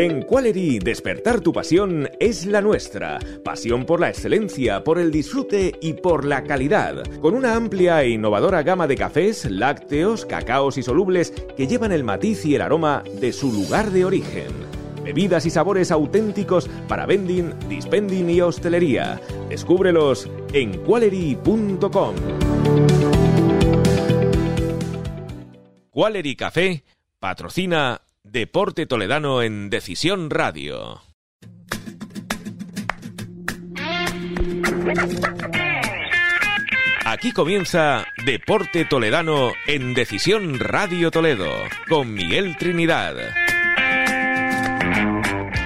En Qualery, despertar tu pasión es la nuestra. Pasión por la excelencia, por el disfrute y por la calidad. Con una amplia e innovadora gama de cafés, lácteos, cacaos y solubles que llevan el matiz y el aroma de su lugar de origen. Bebidas y sabores auténticos para vending, dispending y hostelería. Descúbrelos en qualery.com. Qualery Café patrocina Deporte Toledano en Decisión Radio. Aquí comienza Deporte Toledano en Decisión Radio Toledo con Miguel Trinidad.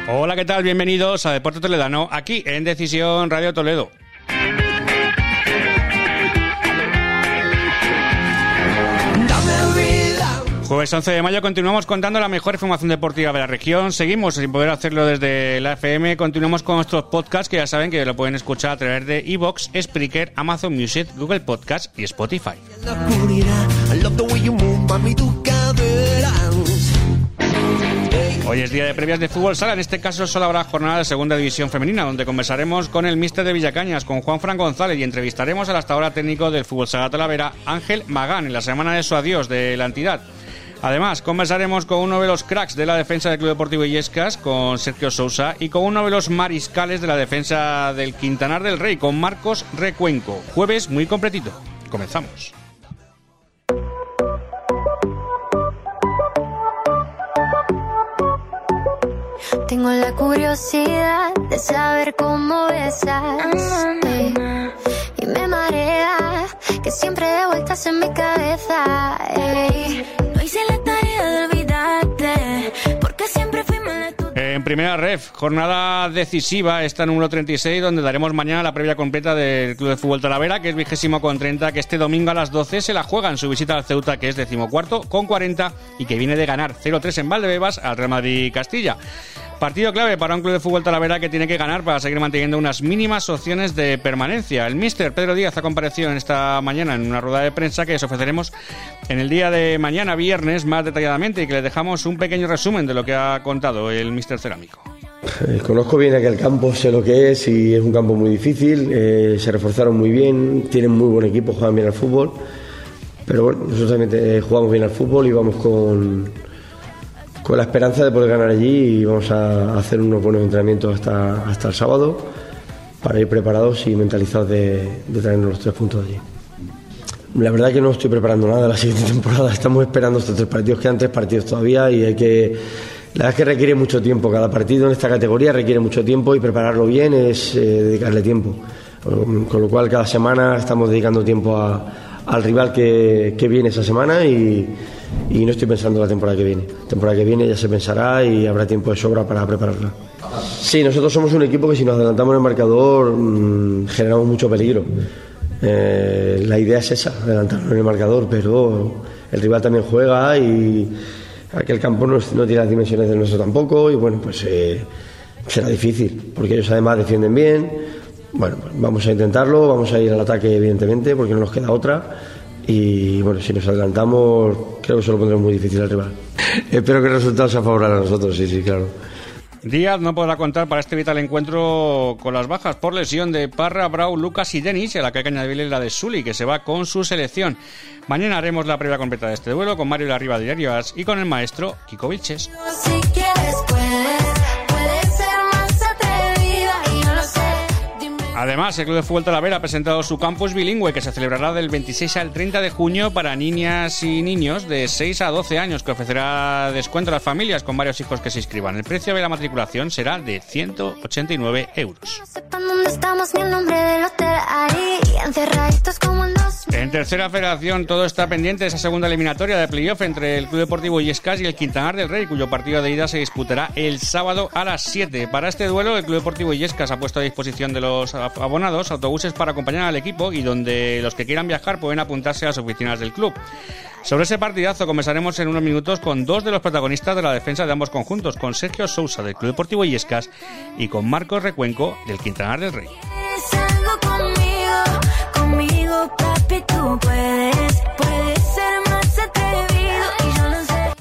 Hola, ¿qué tal? Bienvenidos a Deporte Toledano aquí en Decisión Radio Toledo. Jueves 11 de mayo continuamos contando la mejor información deportiva de la región. Seguimos sin poder hacerlo desde la FM. Continuamos con nuestros podcasts que ya saben que lo pueden escuchar a través de Evox, Spreaker, Amazon Music, Google Podcast y Spotify. Hoy es día de previas de fútbol sala, en este caso solo habrá jornada de segunda división femenina, donde conversaremos con el míster de Villacañas, con Juan Fran González, y entrevistaremos al hasta ahora técnico del fútbol sala Talavera, Ángel Magán, en la semana de su adiós de la entidad. Además, conversaremos con uno de los cracks de la defensa del Club Deportivo Illescas, con Sergio Sousa, y con uno de los mariscales de la defensa del Quintanar del Rey, con Marcos Recuenco. Jueves muy completito. Comenzamos. Tengo la curiosidad de saber cómo besas. Y me marea que siempre vueltas en mi cabeza. ey. No hice la tarea de olvidarte. Porque siempre fuimos la tu- En primera ref, jornada decisiva, esta número 36, donde daremos mañana la previa completa del Club de Fútbol Talavera, que es vigésimo con 30, que este domingo a las 12 se la juega en su visita al Ceuta, que es decimocuarto con 40 y que viene de ganar 0-3 en Valdebebas al Real Madrid Castilla. Partido clave para un club de fútbol Talavera que tiene que ganar para seguir manteniendo unas mínimas opciones de permanencia. El míster Pedro Díaz ha comparecido en esta mañana en una rueda de prensa que os ofreceremos en el día de mañana, viernes, más detalladamente y que le dejamos un pequeño resumen de lo que ha contado el míster cerámico. Eh, Conozco bien aquel campo, sé lo que es y es un campo muy difícil. eh, se reforzaron muy bien, tienen muy buen equipo, juegan bien al fútbol. Pero bueno, nosotros también eh, jugamos bien al fútbol y vamos con, con la esperanza de poder ganar allí y vamos a hacer unos buenos entrenamientos hasta, hasta el sábado para ir preparados y mentalizados de, de traernos los tres puntos allí. La verdad que no estoy preparando nada la siguiente temporada. Estamos esperando estos tres partidos. Quedan tres partidos todavía y hay que. La verdad es que requiere mucho tiempo. Cada partido en esta categoría requiere mucho tiempo y prepararlo bien es eh, dedicarle tiempo. Con lo cual, cada semana estamos dedicando tiempo a- al rival que, que viene esa semana y, y no estoy pensando en la temporada que viene. La temporada que viene ya se pensará y habrá tiempo de sobra para prepararla. Sí, nosotros somos un equipo que si nos adelantamos en el marcador mm, generamos mucho peligro. Eh, la idea es esa, adelantarnos en el marcador, pero el rival también juega y aquel campo no, no tiene las dimensiones del nuestro tampoco y bueno, pues eh, será difícil, porque ellos además defienden bien. Bueno, pues vamos a intentarlo, vamos a ir al ataque evidentemente, porque no nos queda otra. Y bueno, si nos adelantamos, creo que se lo pondremos muy difícil al rival. Espero que el resultado sea favorable a nosotros, sí, sí, claro. Díaz no podrá contar para este vital encuentro con las bajas por lesión de Parra, Brau, Lucas y Denis, a la que hay que añadirle la de Sully, que se va con su selección. Mañana haremos la previa completa de este duelo con Mario Larriba de y con el maestro Kiko Vilches. Si quieres, puedes, Además, el Club de Fútbol Talavera ha presentado su campus bilingüe que se celebrará del 26 al 30 de junio para niñas y niños de 6 a 12 años, que ofrecerá descuento a las familias con varios hijos que se inscriban. El precio de la matriculación será de 189 euros. No dónde. En tercera federación todo está pendiente de esa segunda eliminatoria de playoff entre el Club Deportivo Illescas y el Quintanar del Rey, cuyo partido de ida se disputará el sábado a las 7. Para este duelo, el Club Deportivo Illescas ha puesto a disposición de los abonados autobuses para acompañar al equipo y donde los que quieran viajar pueden apuntarse a las oficinas del club. Sobre ese partidazo conversaremos en unos minutos con dos de los protagonistas de la defensa de ambos conjuntos, con Sergio Sousa del Club Deportivo Illescas y con Marcos Recuenco del Quintanar del Rey.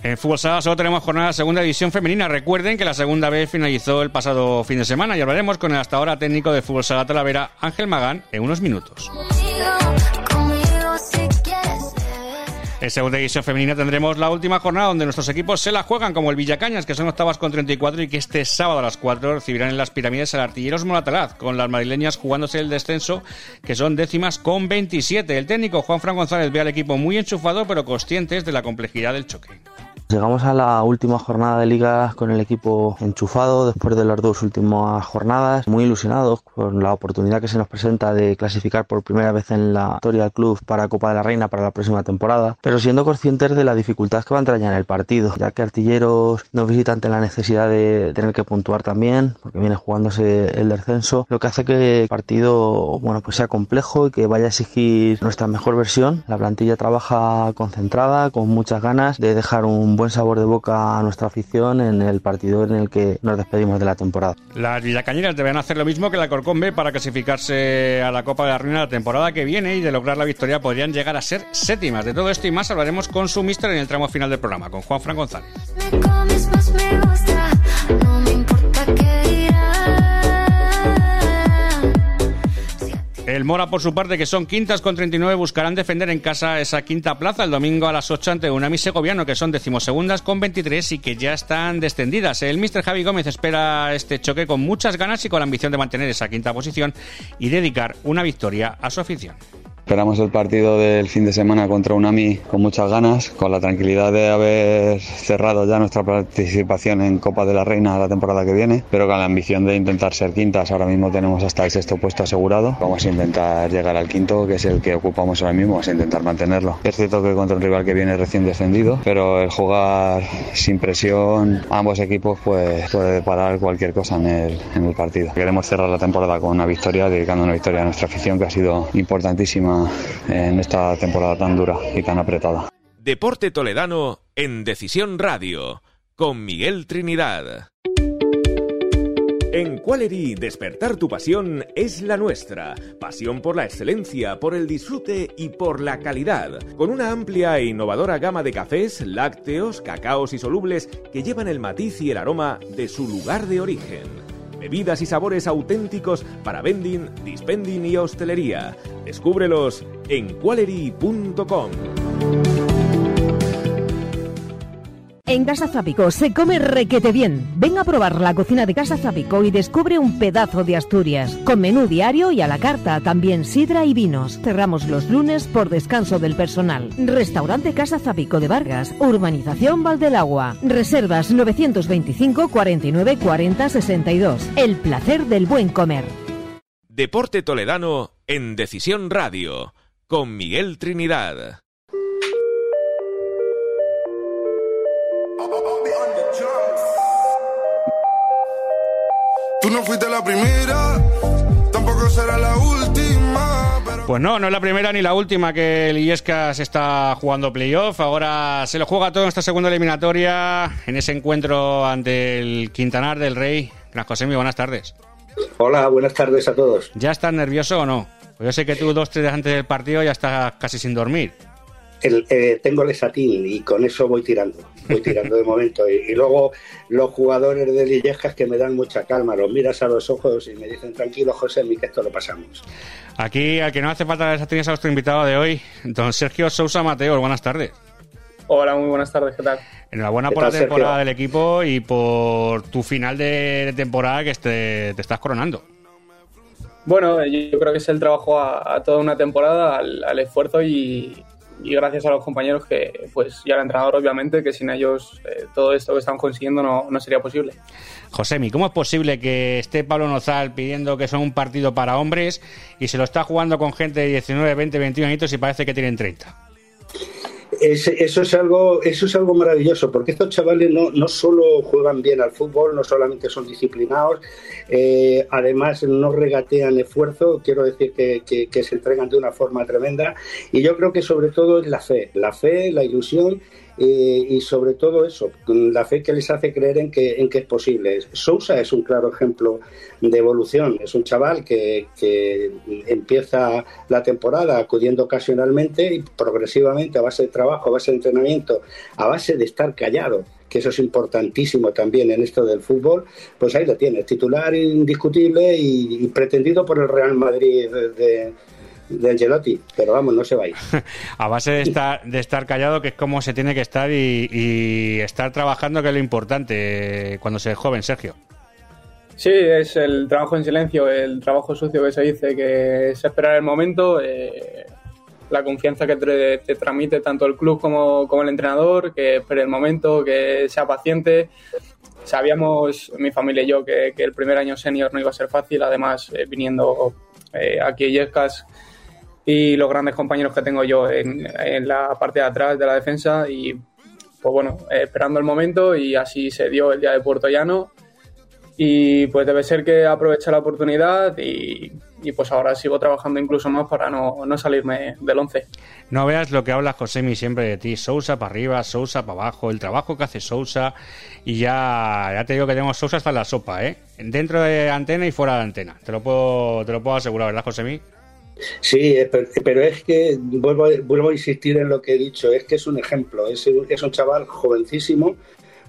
En fútbol sala solo tenemos jornada de segunda división femenina. Recuerden que la segunda vez finalizó el pasado fin de semana y hablaremos con el hasta ahora técnico de fútbol sala Talavera, Ángel Magán, en unos minutos. Conmigo, conmigo, bebé. En segunda división femenina tendremos la última jornada donde nuestros equipos se la juegan como el Villacañas, que son octavas con 34 y que este sábado a las 4 recibirán en las pirámides al Artilleros Moratalaz, con las madrileñas jugándose el descenso, que son décimas con 27. El técnico Juan Fran González ve al equipo muy enchufado, pero conscientes de la complejidad del choque. Llegamos a la última jornada de liga con el equipo enchufado después de las dos últimas jornadas, muy ilusionados con la oportunidad que se nos presenta de clasificar por primera vez en la historia del club para Copa de la Reina para la próxima temporada, pero siendo conscientes de la dificultad que va a entrañar el partido, ya que Artilleros nos visita ante la necesidad de tener que puntuar también, porque viene jugándose el descenso, lo que hace que el partido bueno, pues sea complejo y que vaya a exigir nuestra mejor versión. La plantilla trabaja concentrada, con muchas ganas de dejar un buen sabor de boca a nuestra afición en el partido en el que nos despedimos de la temporada. Las villacañeras deberán hacer lo mismo que la Corcón B para clasificarse a la Copa de la Reina la temporada que viene y de lograr la victoria podrían llegar a ser séptimas. De todo esto y más hablaremos con su mister en el tramo final del programa, con Juan Fran González. Me comes más me gusta. El Mora, por su parte, que son quintas con 39, buscarán defender en casa esa quinta plaza el domingo a las 8 ante Unami Segoviano, que son decimosegundas con 23 y que ya están descendidas. El Mr. Javi Gómez espera este choque con muchas ganas y con la ambición de mantener esa quinta posición y dedicar una victoria a su afición. Esperamos el partido del fin de semana contra Unami con muchas ganas, con la tranquilidad de haber cerrado ya nuestra participación en Copa de la Reina la temporada que viene, pero con la ambición de intentar ser quintas. Ahora mismo tenemos hasta el sexto puesto asegurado. Vamos a intentar llegar al quinto, que es el que ocupamos ahora mismo, vamos a intentar mantenerlo. Es cierto que contra un rival que viene recién descendido, pero el jugar sin presión ambos equipos pues, puede parar cualquier cosa en el, en el partido. Queremos cerrar la temporada con una victoria, dedicando una victoria a nuestra afición que ha sido importantísima en esta temporada tan dura y tan apretada. Deporte Toledano en Decisión Radio con Miguel Trinidad. En Qualery, despertar tu pasión es la nuestra. Pasión por la excelencia, por el disfrute y por la calidad. Con una amplia e innovadora gama de cafés, lácteos, cacaos y solubles que llevan el matiz y el aroma de su lugar de origen. Bebidas y sabores auténticos para vending, dispending y hostelería. Descúbrelos en qualery.com. En Casa Zapico se come requete bien. Ven a probar la cocina de Casa Zapico y descubre un pedazo de Asturias. Con menú diario y a la carta, también sidra y vinos. Cerramos los lunes por descanso del personal. Restaurante Casa Zapico de Vargas, Urbanización Valdelagua. Reservas 925 49 40 62. El placer del buen comer. Deporte Toledano en Decisión Radio con Miguel Trinidad. Tú no fuiste la primera, tampoco será la última. Pero... Pues no, no es la primera ni la última que el Illescas está jugando playoff. Ahora se lo juega todo en esta segunda eliminatoria, en ese encuentro ante el Quintanar del Rey. Gran José, muy buenas tardes. Hola, buenas tardes a todos. ¿Ya estás nervioso o no? Pues yo sé que tú dos, tres días antes del partido ya estás casi sin dormir. El, eh, tengo el satín y con eso voy tirando, voy tirando de momento. Y, luego los jugadores de Lillejas que me dan mucha calma, los miras a los ojos y me dicen, tranquilo José, mi que esto lo pasamos. Aquí, al que no hace falta el satín es a nuestro invitado de hoy, don Sergio Sousa Mateo, buenas tardes. Hola, muy buenas tardes, ¿qué tal? Enhorabuena por la temporada del equipo y por tu final de temporada que te, te estás coronando. Bueno, yo creo que es el trabajo a, toda una temporada, al esfuerzo y, y gracias a los compañeros que, pues, y al entrenador, obviamente, que sin ellos eh, todo esto que estamos consiguiendo no, no sería posible. Josemi, ¿cómo es posible que esté Pablo Nozal pidiendo que son un partido para hombres y se lo está jugando con gente de 19, 20, 21 añitos y parece que tienen 30? Eso, es algo, eso es algo maravilloso, porque estos chavales no, no solo juegan bien al fútbol, no solamente son disciplinados, eh, además no regatean esfuerzo, quiero decir que, que, se entregan de una forma tremenda, y yo creo que sobre todo es la fe, la fe, la ilusión eh, y sobre todo eso, la fe que les hace creer en que, en que es posible. Sousa es un claro ejemplo de evolución, es un chaval que, que empieza la temporada acudiendo ocasionalmente y progresivamente a base de trabajo, a base de entrenamiento, a base de estar callado que eso es importantísimo también en esto del fútbol, pues ahí lo tiene, titular indiscutible y, pretendido por el Real Madrid de, de Angelotti, pero vamos, no se va a ir. a base de estar, de estar callado, que es como se tiene que estar y, estar trabajando, que es lo importante cuando se es joven, Sergio. Sí, es el trabajo en silencio, el trabajo sucio que se dice, que es esperar el momento, eh, la confianza que te, transmite tanto el club como, como el entrenador, que espere el momento, que sea paciente. Sabíamos, mi familia y yo, que, el primer año senior no iba a ser fácil, además eh, viniendo eh, aquí a Yescas y los grandes compañeros que tengo yo en, la parte de atrás de la defensa y pues bueno, esperando el momento y así se dio el día de Puerto Llano y pues debe ser que aproveche la oportunidad y, pues ahora sigo trabajando incluso más para no, no salirme del 11. No veas lo que habla Josemi siempre de ti, Sousa para arriba, Sousa para abajo, el trabajo que hace Sousa y ya, ya te digo que tenemos Sousa hasta en la sopa, ¿eh? Dentro de antena y fuera de antena, te lo puedo, te lo puedo asegurar, ¿verdad Josemi? Sí, pero es que vuelvo, vuelvo a insistir en lo que he dicho, es que es un ejemplo, es, es un chaval jovencísimo,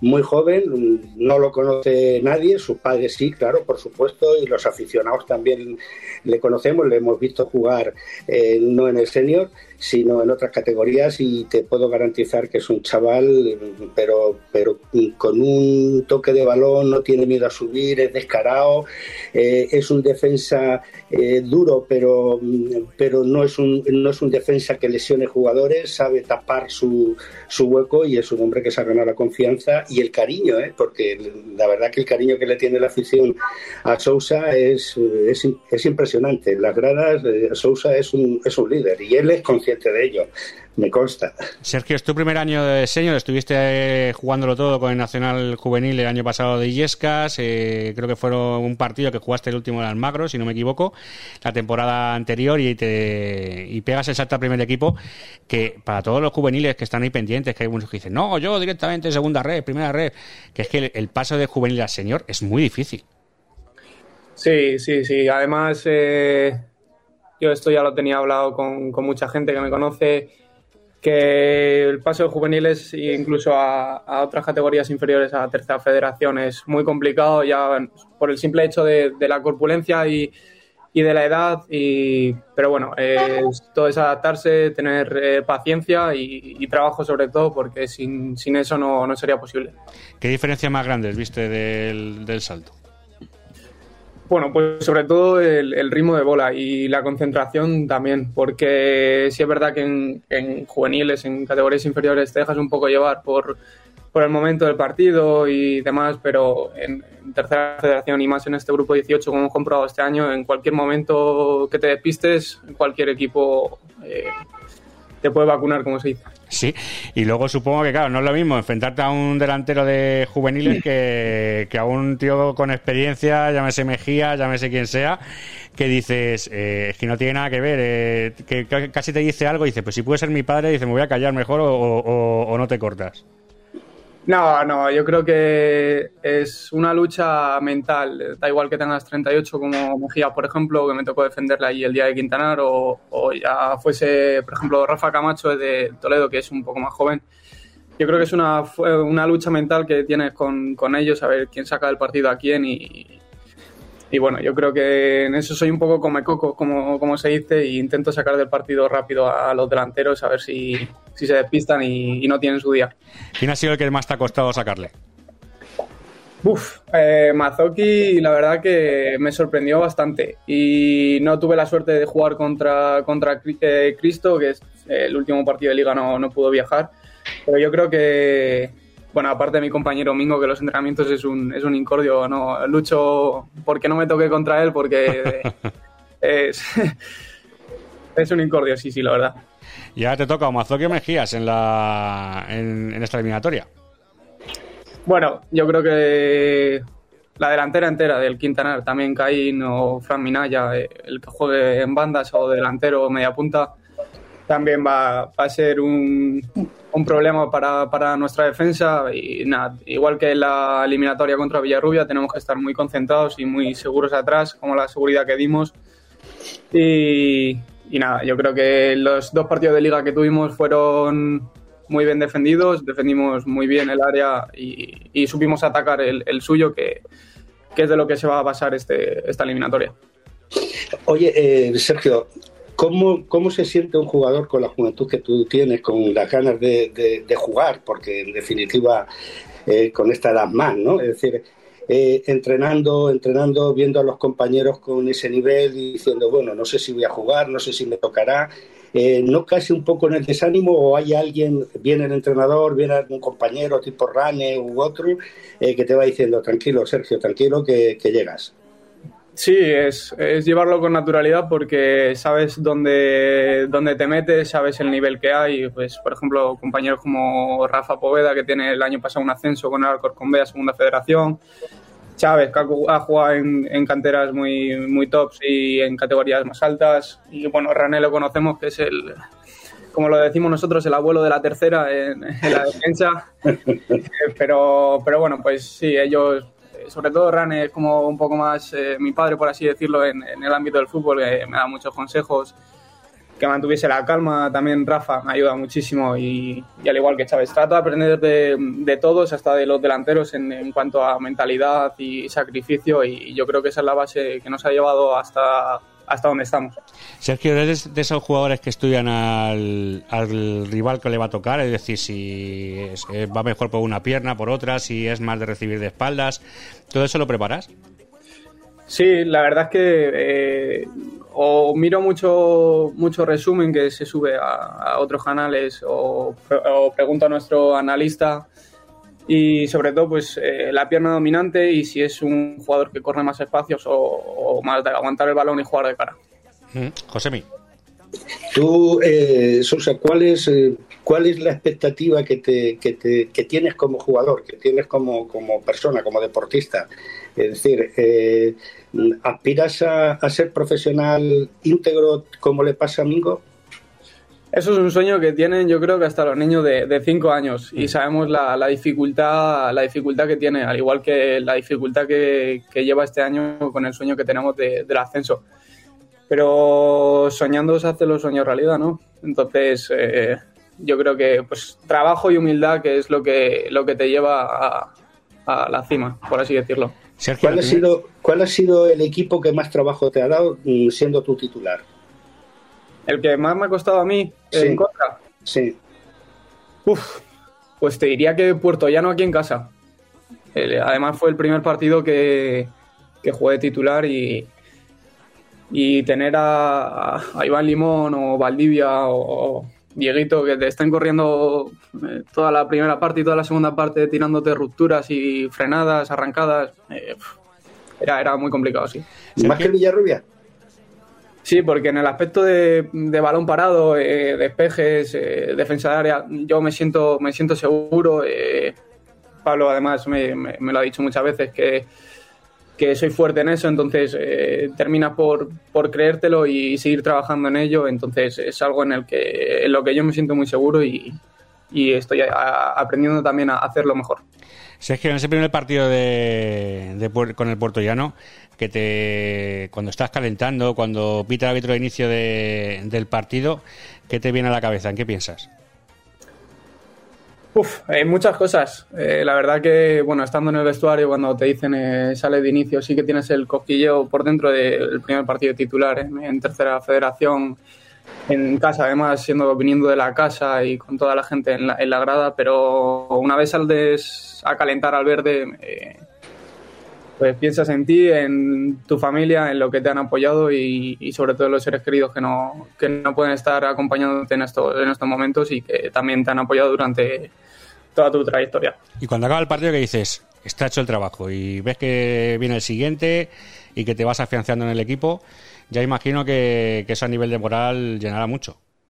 muy joven, no lo conoce nadie, sus padres sí, claro, por supuesto, y los aficionados también le conocemos, le hemos visto jugar eh, no en el senior, sino en otras categorías y te puedo garantizar que es un chaval, pero, pero con un toque de balón, no tiene miedo a subir, es descarado, eh, es un defensa eh, duro, pero, pero no, es un, no es un defensa que lesione jugadores, sabe tapar su, su hueco y es un hombre que se ha ganado la confianza y el cariño, ¿eh? porque la verdad que el cariño que le tiene la afición a Sousa es, es, es impresionante. Las gradas, Sousa es un, es un líder y él es consciente de ello, me consta. Sergio, es tu primer año de diseño, estuviste eh, jugándolo todo con el Nacional Juvenil el año pasado de Illescas, eh, creo que fue un partido que jugaste el último de Almagro, si no me equivoco, la temporada anterior y, te, y pegas el salto al primer equipo, que para todos los juveniles que están ahí pendientes, que hay muchos que dicen, no, yo directamente segunda red, primera red, que es que el, paso de juvenil al señor es muy difícil. Sí, sí, sí. Además, eh, esto ya lo tenía hablado con, mucha gente que me conoce, que el paso de juveniles e incluso a, otras categorías inferiores a la tercera federación es muy complicado ya por el simple hecho de, la corpulencia y, de la edad, y, pero bueno, todo es adaptarse, tener eh, paciencia y, trabajo sobre todo, porque sin, eso no, no, sería posible. ¿Qué diferencia más grande viste del, del salto? Bueno, pues sobre todo el, ritmo de bola y la concentración también, porque sí es verdad que en, juveniles, en categorías inferiores, te dejas un poco llevar por, por el momento del partido y demás, pero en, tercera federación y más en este grupo 18, como hemos comprobado este año, en cualquier momento que te despistes, cualquier equipo eh, te puede vacunar, como se dice. Sí, y luego supongo que, claro, no es lo mismo enfrentarte a un delantero de juveniles que, a un tío con experiencia, llámese Mejía, llámese quien sea, que dices, eh, es que no tiene nada que ver, eh, que casi te dice algo y dice, pues si puede ser mi padre, dice, me voy a callar mejor o, no te cortas. No, no, yo creo que es una lucha mental. Da igual que tengas 38 como Mejía, por ejemplo, que me tocó defenderla ahí el día de Quintanar, o, ya fuese, por ejemplo, Rafa Camacho de Toledo, que es un poco más joven. Yo creo que es una, una lucha mental que tienes con, con ellos, a ver quién saca el partido a quién y, y bueno, yo creo que en eso soy un poco come coco, como, como se dice, e intento sacar del partido rápido a, los delanteros a ver si, si se despistan y, no tienen su día. ¿Quién ha sido el que más te ha costado sacarle? Uf, eh, Mazoki la verdad que me sorprendió bastante y no tuve la suerte de jugar contra, contra eh, Cristo, que es el último partido de liga no, no pudo viajar, pero yo creo que, bueno, aparte de mi compañero Mingo, que los entrenamientos es un, es un incordio, no lucho porque no me toque contra él, porque es, es un incordio, sí, sí, la verdad. Y ahora te toca Mazoki Mejías en, la, en, esta eliminatoria. Bueno, yo creo que la delantera entera del Quintanar, también Caín o Fran Minaya, eh, el que juegue en bandas o delantero o media punta, también va, a ser un, un problema para, para, nuestra defensa y nada, igual que la eliminatoria contra Villarrubia tenemos que estar muy concentrados y muy seguros atrás, como la seguridad que dimos y, y nada, yo creo que los dos partidos de liga que tuvimos fueron muy bien defendidos, defendimos muy bien el área y, y supimos atacar el, el suyo que, que, es de lo que se va a basar este, esta eliminatoria. Oye, eh, Sergio, ¿Cómo, ¿Cómo se siente un jugador con la juventud que tú tienes, con las ganas de, jugar? Porque en definitiva, eh, con esta edad más, ¿no? Es decir, eh, entrenando, entrenando, viendo a los compañeros con ese nivel y diciendo, bueno, no sé si voy a jugar, no sé si me tocará. Eh, ¿No casi un poco en el desánimo o hay alguien, viene el entrenador, viene algún compañero tipo Rane u otro, que te va diciendo, tranquilo, Sergio, tranquilo, que llegas? Sí, es, es, llevarlo con naturalidad porque sabes dónde, dónde te metes, sabes el nivel que hay. Pues, por ejemplo, compañeros como Rafa Poveda, que tiene el año pasado un ascenso con el Alcorcón B a Segunda Federación. Chávez, que ha jugado en, en, canteras muy, muy tops y en categorías más altas. Y bueno, Rané lo conocemos, que es el, como lo decimos nosotros, el abuelo de la tercera en, en la defensa. pero, pero bueno, pues sí, ellos sobre todo Rane es como un poco más eh, mi padre, por así decirlo, en, el ámbito del fútbol, que me da muchos consejos, que mantuviese la calma. También Rafa me ayuda muchísimo y, al igual que Chávez, trato de aprender de, todos, hasta de los delanteros, en, cuanto a mentalidad y sacrificio y yo creo que esa es la base que nos ha llevado hasta hasta donde estamos. Sergio, ¿eres de esos jugadores que estudian al, rival que le va a tocar? Es decir, si va mejor por una pierna, por otra, si es más de recibir de espaldas. ¿Todo eso lo preparas? Sí, la verdad es que eh, o miro mucho, mucho resumen que se sube a, otros canales o, pregunto a nuestro analista y sobre todo pues eh, la pierna dominante y si es un jugador que corre más espacios o, más de aguantar el balón y jugar de cara. Mm, Josemi. Tú, eh, Sosa, ¿cuál es, eh, ¿cuál es la expectativa que, te, que, te, que tienes como jugador, que tienes como, como persona, como deportista? Es decir, eh, ¿aspiras a, a, ser profesional íntegro como le pasa a Mingo? Eso es un sueño que tienen, yo creo que hasta los niños de 5 años y mm. sabemos la, la, dificultad, la dificultad que tiene, al igual que la dificultad que, que lleva este año con el sueño que tenemos de, del ascenso. Pero soñando se hace los sueños realidad, ¿no? Entonces, eh, yo creo que pues trabajo y humildad que es lo que, lo que te lleva a, a la cima, por así decirlo. ¿Cuál, ha sido, ¿Cuál ha sido el equipo que más trabajo te ha dado mm, siendo tu titular? El que más me ha costado a mí en contra. Sí. Uf, pues te diría que Puerto Llano aquí en casa. además fue el primer partido que, que jugué titular y, y tener a, Iván Limón o Valdivia o, Dieguito que te estén corriendo eh, toda la primera parte y toda la segunda parte tirándote rupturas y frenadas, arrancadas, eh, era, era muy complicado, sí. ¿Más que Villarrubia? Sí, porque en el aspecto de, balón parado, eh, despejes, eh, defensa de área, yo me siento, me siento seguro. Eh, Pablo además me, lo ha dicho muchas veces que, que soy fuerte en eso, entonces eh, terminas por, por creértelo y seguir trabajando en ello. Entonces es algo en el que en lo que yo me siento muy seguro y, y estoy aprendiendo también a hacerlo mejor. Sergio, en ese primer partido de, con el Puerto Llano, que te cuando estás calentando, cuando pita el árbitro de inicio del partido, ¿qué te viene a la cabeza? ¿En qué piensas? Uf, hay muchas cosas. Eh, la verdad que, bueno, estando en el vestuario, cuando te dicen eh, sale de inicio, sí que tienes el cosquilleo por dentro del primer partido titular ¿eh? en tercera federación, en casa, además, siendo viniendo de la casa y con toda la gente en la, en la grada, pero una vez sales a calentar al verde, pues piensas en ti, en tu familia, en lo que te han apoyado y, sobre todo en los seres queridos que no, que no pueden estar acompañándote en estos, en estos momentos y que también te han apoyado durante toda tu trayectoria. Y cuando acaba el partido, que dices? Está hecho el trabajo y ves que viene el siguiente y que te vas afianzando en el equipo, ya imagino que, que eso a nivel de moral llenará mucho.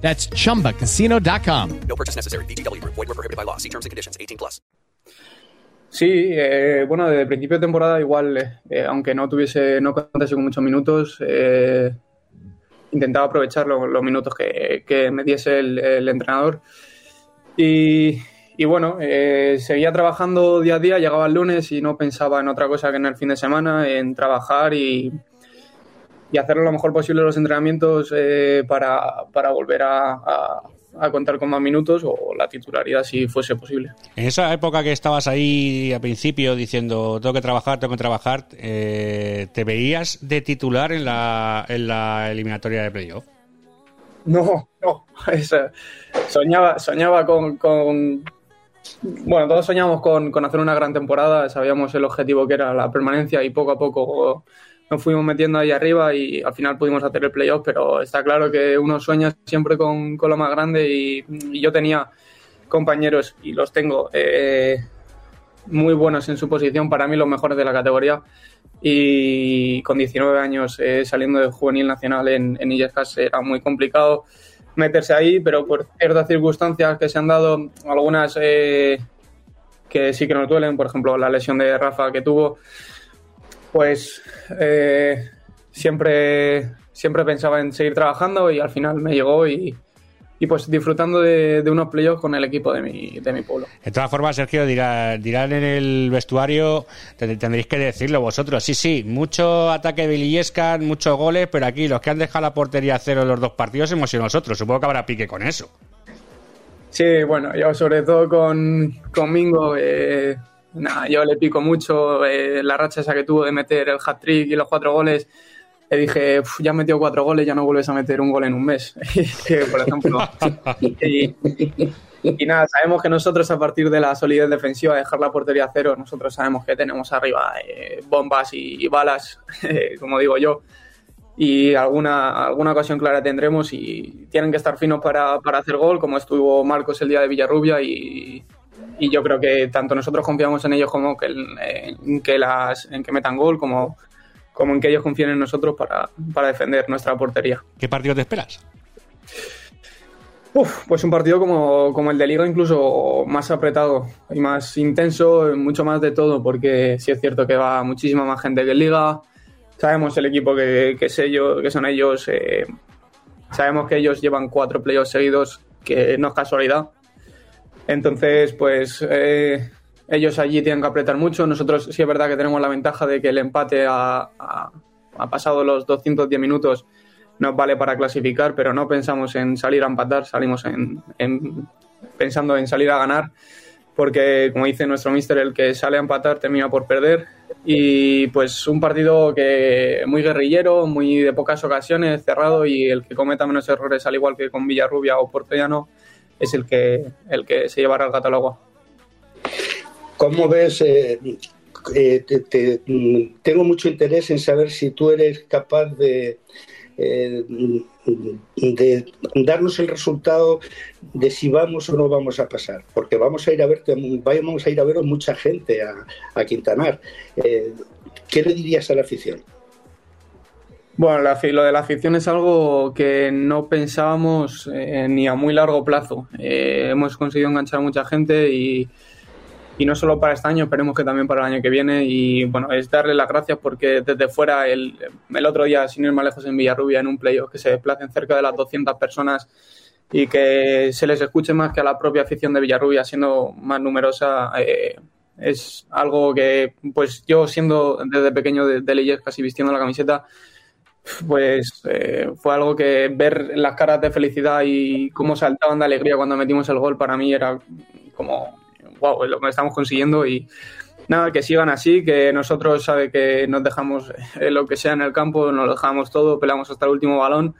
That's chumbacasino.com. No purchase necessary. BGW. Void were prohibited by law. See terms and conditions. 18 plus. Sí, eh, bueno, desde el principio de temporada igual, eh, aunque no tuviese, no contase con muchos minutos, eh, intentaba aprovechar lo- los minutos que, que me diese el, el entrenador. Y, y bueno, eh, seguía trabajando día a día, llegaba el lunes y no pensaba en otra cosa que en el fin de semana, en trabajar y, y hacer lo mejor posible los entrenamientos eh, para, para volver a, a- a contar con más minutos o la titularidad si fuese posible. En esa época que estabas ahí al principio diciendo tengo que trabajar, tengo que trabajar, eh, ¿te veías de titular en la, en la eliminatoria de playoff? No, no. Soñaba, soñaba con, con- Bueno, todos soñamos con, con hacer una gran temporada. Sabíamos el objetivo que era la permanencia y poco a poco nos fuimos metiendo ahí arriba y al final pudimos hacer el playoff. Pero está claro que uno sueña siempre con, con lo más grande y, yo tenía compañeros y los tengo eh, muy buenos en su posición, para mí los mejores de la categoría. Y con 19 años eh, saliendo de juvenil nacional en, en Illescas era muy complicado meterse ahí, pero por ciertas circunstancias que se han dado, algunas eh, que sí que nos duelen, por ejemplo la lesión de Rafa que tuvo, pues eh, siempre, siempre pensaba en seguir trabajando y al final me llegó y, y pues disfrutando de, de unos playoffs con el equipo de mi, de mi pueblo. De todas formas, Sergio, dirá- dirán en el vestuario, te- tendréis que decirlo vosotros. Sí, sí, mucho ataque de Illescas, muchos goles, pero aquí los que han dejado la portería a cero en los dos partidos hemos sido nosotros. Supongo que habrá pique con eso. Sí, bueno, yo sobre todo con, con Mingo, eh, nada, yo le pico mucho eh, la racha esa que tuvo de meter el hat-trick y los cuatro goles. Le dije, "Uf, ya has metido cuatro goles, ya no vuelves a meter un gol en un mes. Por ejemplo. y, y nada, sabemos que nosotros a partir de la solidez defensiva, dejar la portería a cero, nosotros sabemos que tenemos arriba eh, bombas y, y balas, eh, como digo yo y alguna, alguna ocasión clara tendremos y tienen que estar finos para, para hacer gol, como estuvo Marcos el día de Villarrubia y, y yo creo que tanto nosotros confiamos en ellos como que, en, que, las, en que metan gol, como, como en que ellos confíen en nosotros para, para defender nuestra portería. ¿Qué partido te esperas? Uf, pues un partido como, como el de Liga, incluso más apretado y más intenso, mucho más de todo, porque sí es cierto que va muchísima más gente que en Liga. Sabemos el equipo que, que, es ellos, que son ellos. eh, sabemos que ellos llevan cuatro playoffs seguidos, que no es casualidad. Entonces, pues eh, ellos allí tienen que apretar mucho. Nosotros sí es verdad que tenemos la ventaja de que el empate ha, pasado los 210 minutos nos vale para clasificar, pero no pensamos en salir a empatar, salimos en, en- pensando en salir a ganar. porque como dice nuestro mister, el que sale a empatar termina por perder. Y pues un partido que muy guerrillero, muy de pocas ocasiones, cerrado y el que cometa menos errores, al igual que con Villarrubia o Portellano, es el que, el que se llevará el gato al agua. ¿Cómo ves? eh, eh, te- te- tengo mucho interés en saber si tú eres capaz de, eh, de darnos el resultado de si vamos o no vamos a pasar, porque vamos a ir a verte, vamos a ir a mucha gente a, a Quintanar. ¿Qué le dirías a la afición? Bueno, lo de la afición es algo que no pensábamos eh, ni a muy largo plazo. Eh, hemos conseguido enganchar a mucha gente y, y no solo para este año, esperemos que también para el año que viene. Y bueno, es darle las gracias porque desde fuera, el, el otro día, sin ir más lejos, en Villarrubia, en un playoff, que se desplacen cerca de las 200 personas y que se les escuche más que a la propia afición de Villarrubia, siendo más numerosa. eh, es algo que, pues yo siendo desde pequeño de, de Leyes, casi vistiendo la camiseta, pues eh, fue algo que ver las caras de felicidad y cómo saltaban de alegría cuando metimos el gol para mí era como, wow, es lo que estamos consiguiendo y nada, que sigan así, que nosotros sabe que nos dejamos eh, lo que sea en el campo, nos lo dejamos todo, peleamos hasta el último balón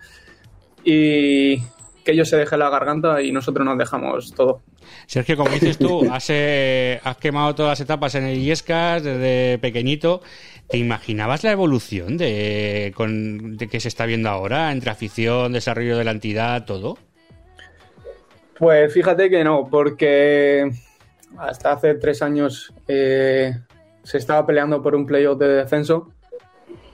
y que ellos se dejen la garganta y nosotros nos dejamos todo. Sergio, como dices tú, has, eh, has quemado todas las etapas en el Illescas desde pequeñito. ¿Te imaginabas la evolución de, con, que se está viendo ahora entre afición, desarrollo de la entidad, todo? Pues fíjate que no, porque hasta hace tres años eh, se estaba peleando por un playoff de descenso.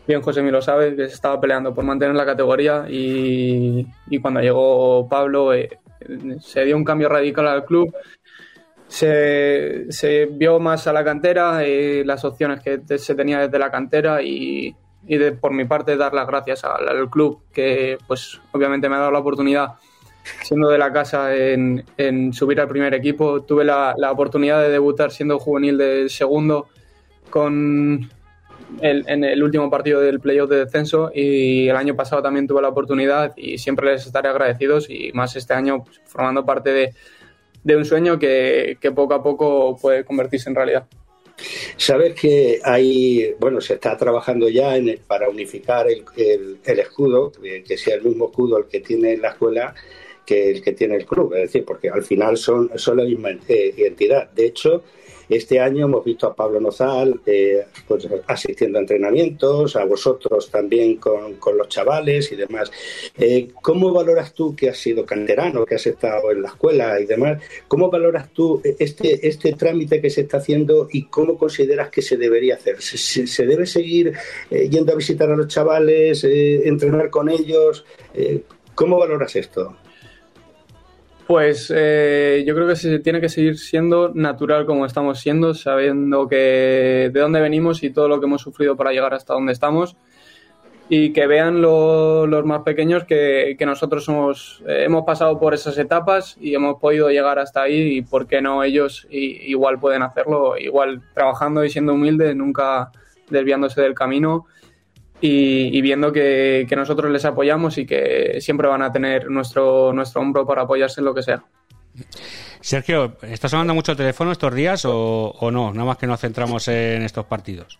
Bien, José lo sabe, que se estaba peleando por mantener la categoría y, y cuando llegó Pablo eh, se dio un cambio radical al club. Se, vio más a la cantera, eh, las opciones que se tenía desde la cantera y, y de, por mi parte dar las gracias al, club que pues obviamente me ha dado la oportunidad siendo de la casa en, en subir al primer equipo. Tuve la, la oportunidad de debutar siendo juvenil de segundo con el- en el último partido del playoff de descenso y el año pasado también tuve la oportunidad y siempre les estaré agradecidos y más este año pues, formando parte de, de un sueño que, que poco a poco puede convertirse en realidad. Sabes que hay, bueno, se está trabajando ya en el- para unificar el, el- el escudo, eh, que sea el mismo escudo el que tiene la escuela que el que tiene el club, es decir, porque al final son, son la misma eh, entidad. De hecho, este año hemos visto a Pablo Nozal eh, pues, asistiendo a entrenamientos, a vosotros también con, los chavales y demás. Eh, ¿Cómo valoras tú que has sido canterano, que has estado en la escuela y demás? ¿Cómo valoras tú este, este trámite que se está haciendo y cómo consideras que se debería hacer? ¿Se, debe seguir eh, yendo a visitar a los chavales, entrenar con ellos? ¿Cómo valoras esto? Pues eh, yo creo que se tiene que seguir siendo natural como estamos siendo, sabiendo que de dónde venimos y todo lo que hemos sufrido para llegar hasta donde estamos. Y que vean lo- los más pequeños que, que nosotros somos, eh, hemos pasado por esas etapas y hemos podido llegar hasta ahí y por qué no ellos igual pueden hacerlo, igual trabajando y siendo humildes, nunca desviándose del camino y, y viendo que, que nosotros les apoyamos y que siempre van a tener nuestro, nuestro hombro para apoyarse en lo que sea. Sergio, ¿está sonando mucho el teléfono estos días o, o no? Nada más que nos centramos en estos partidos.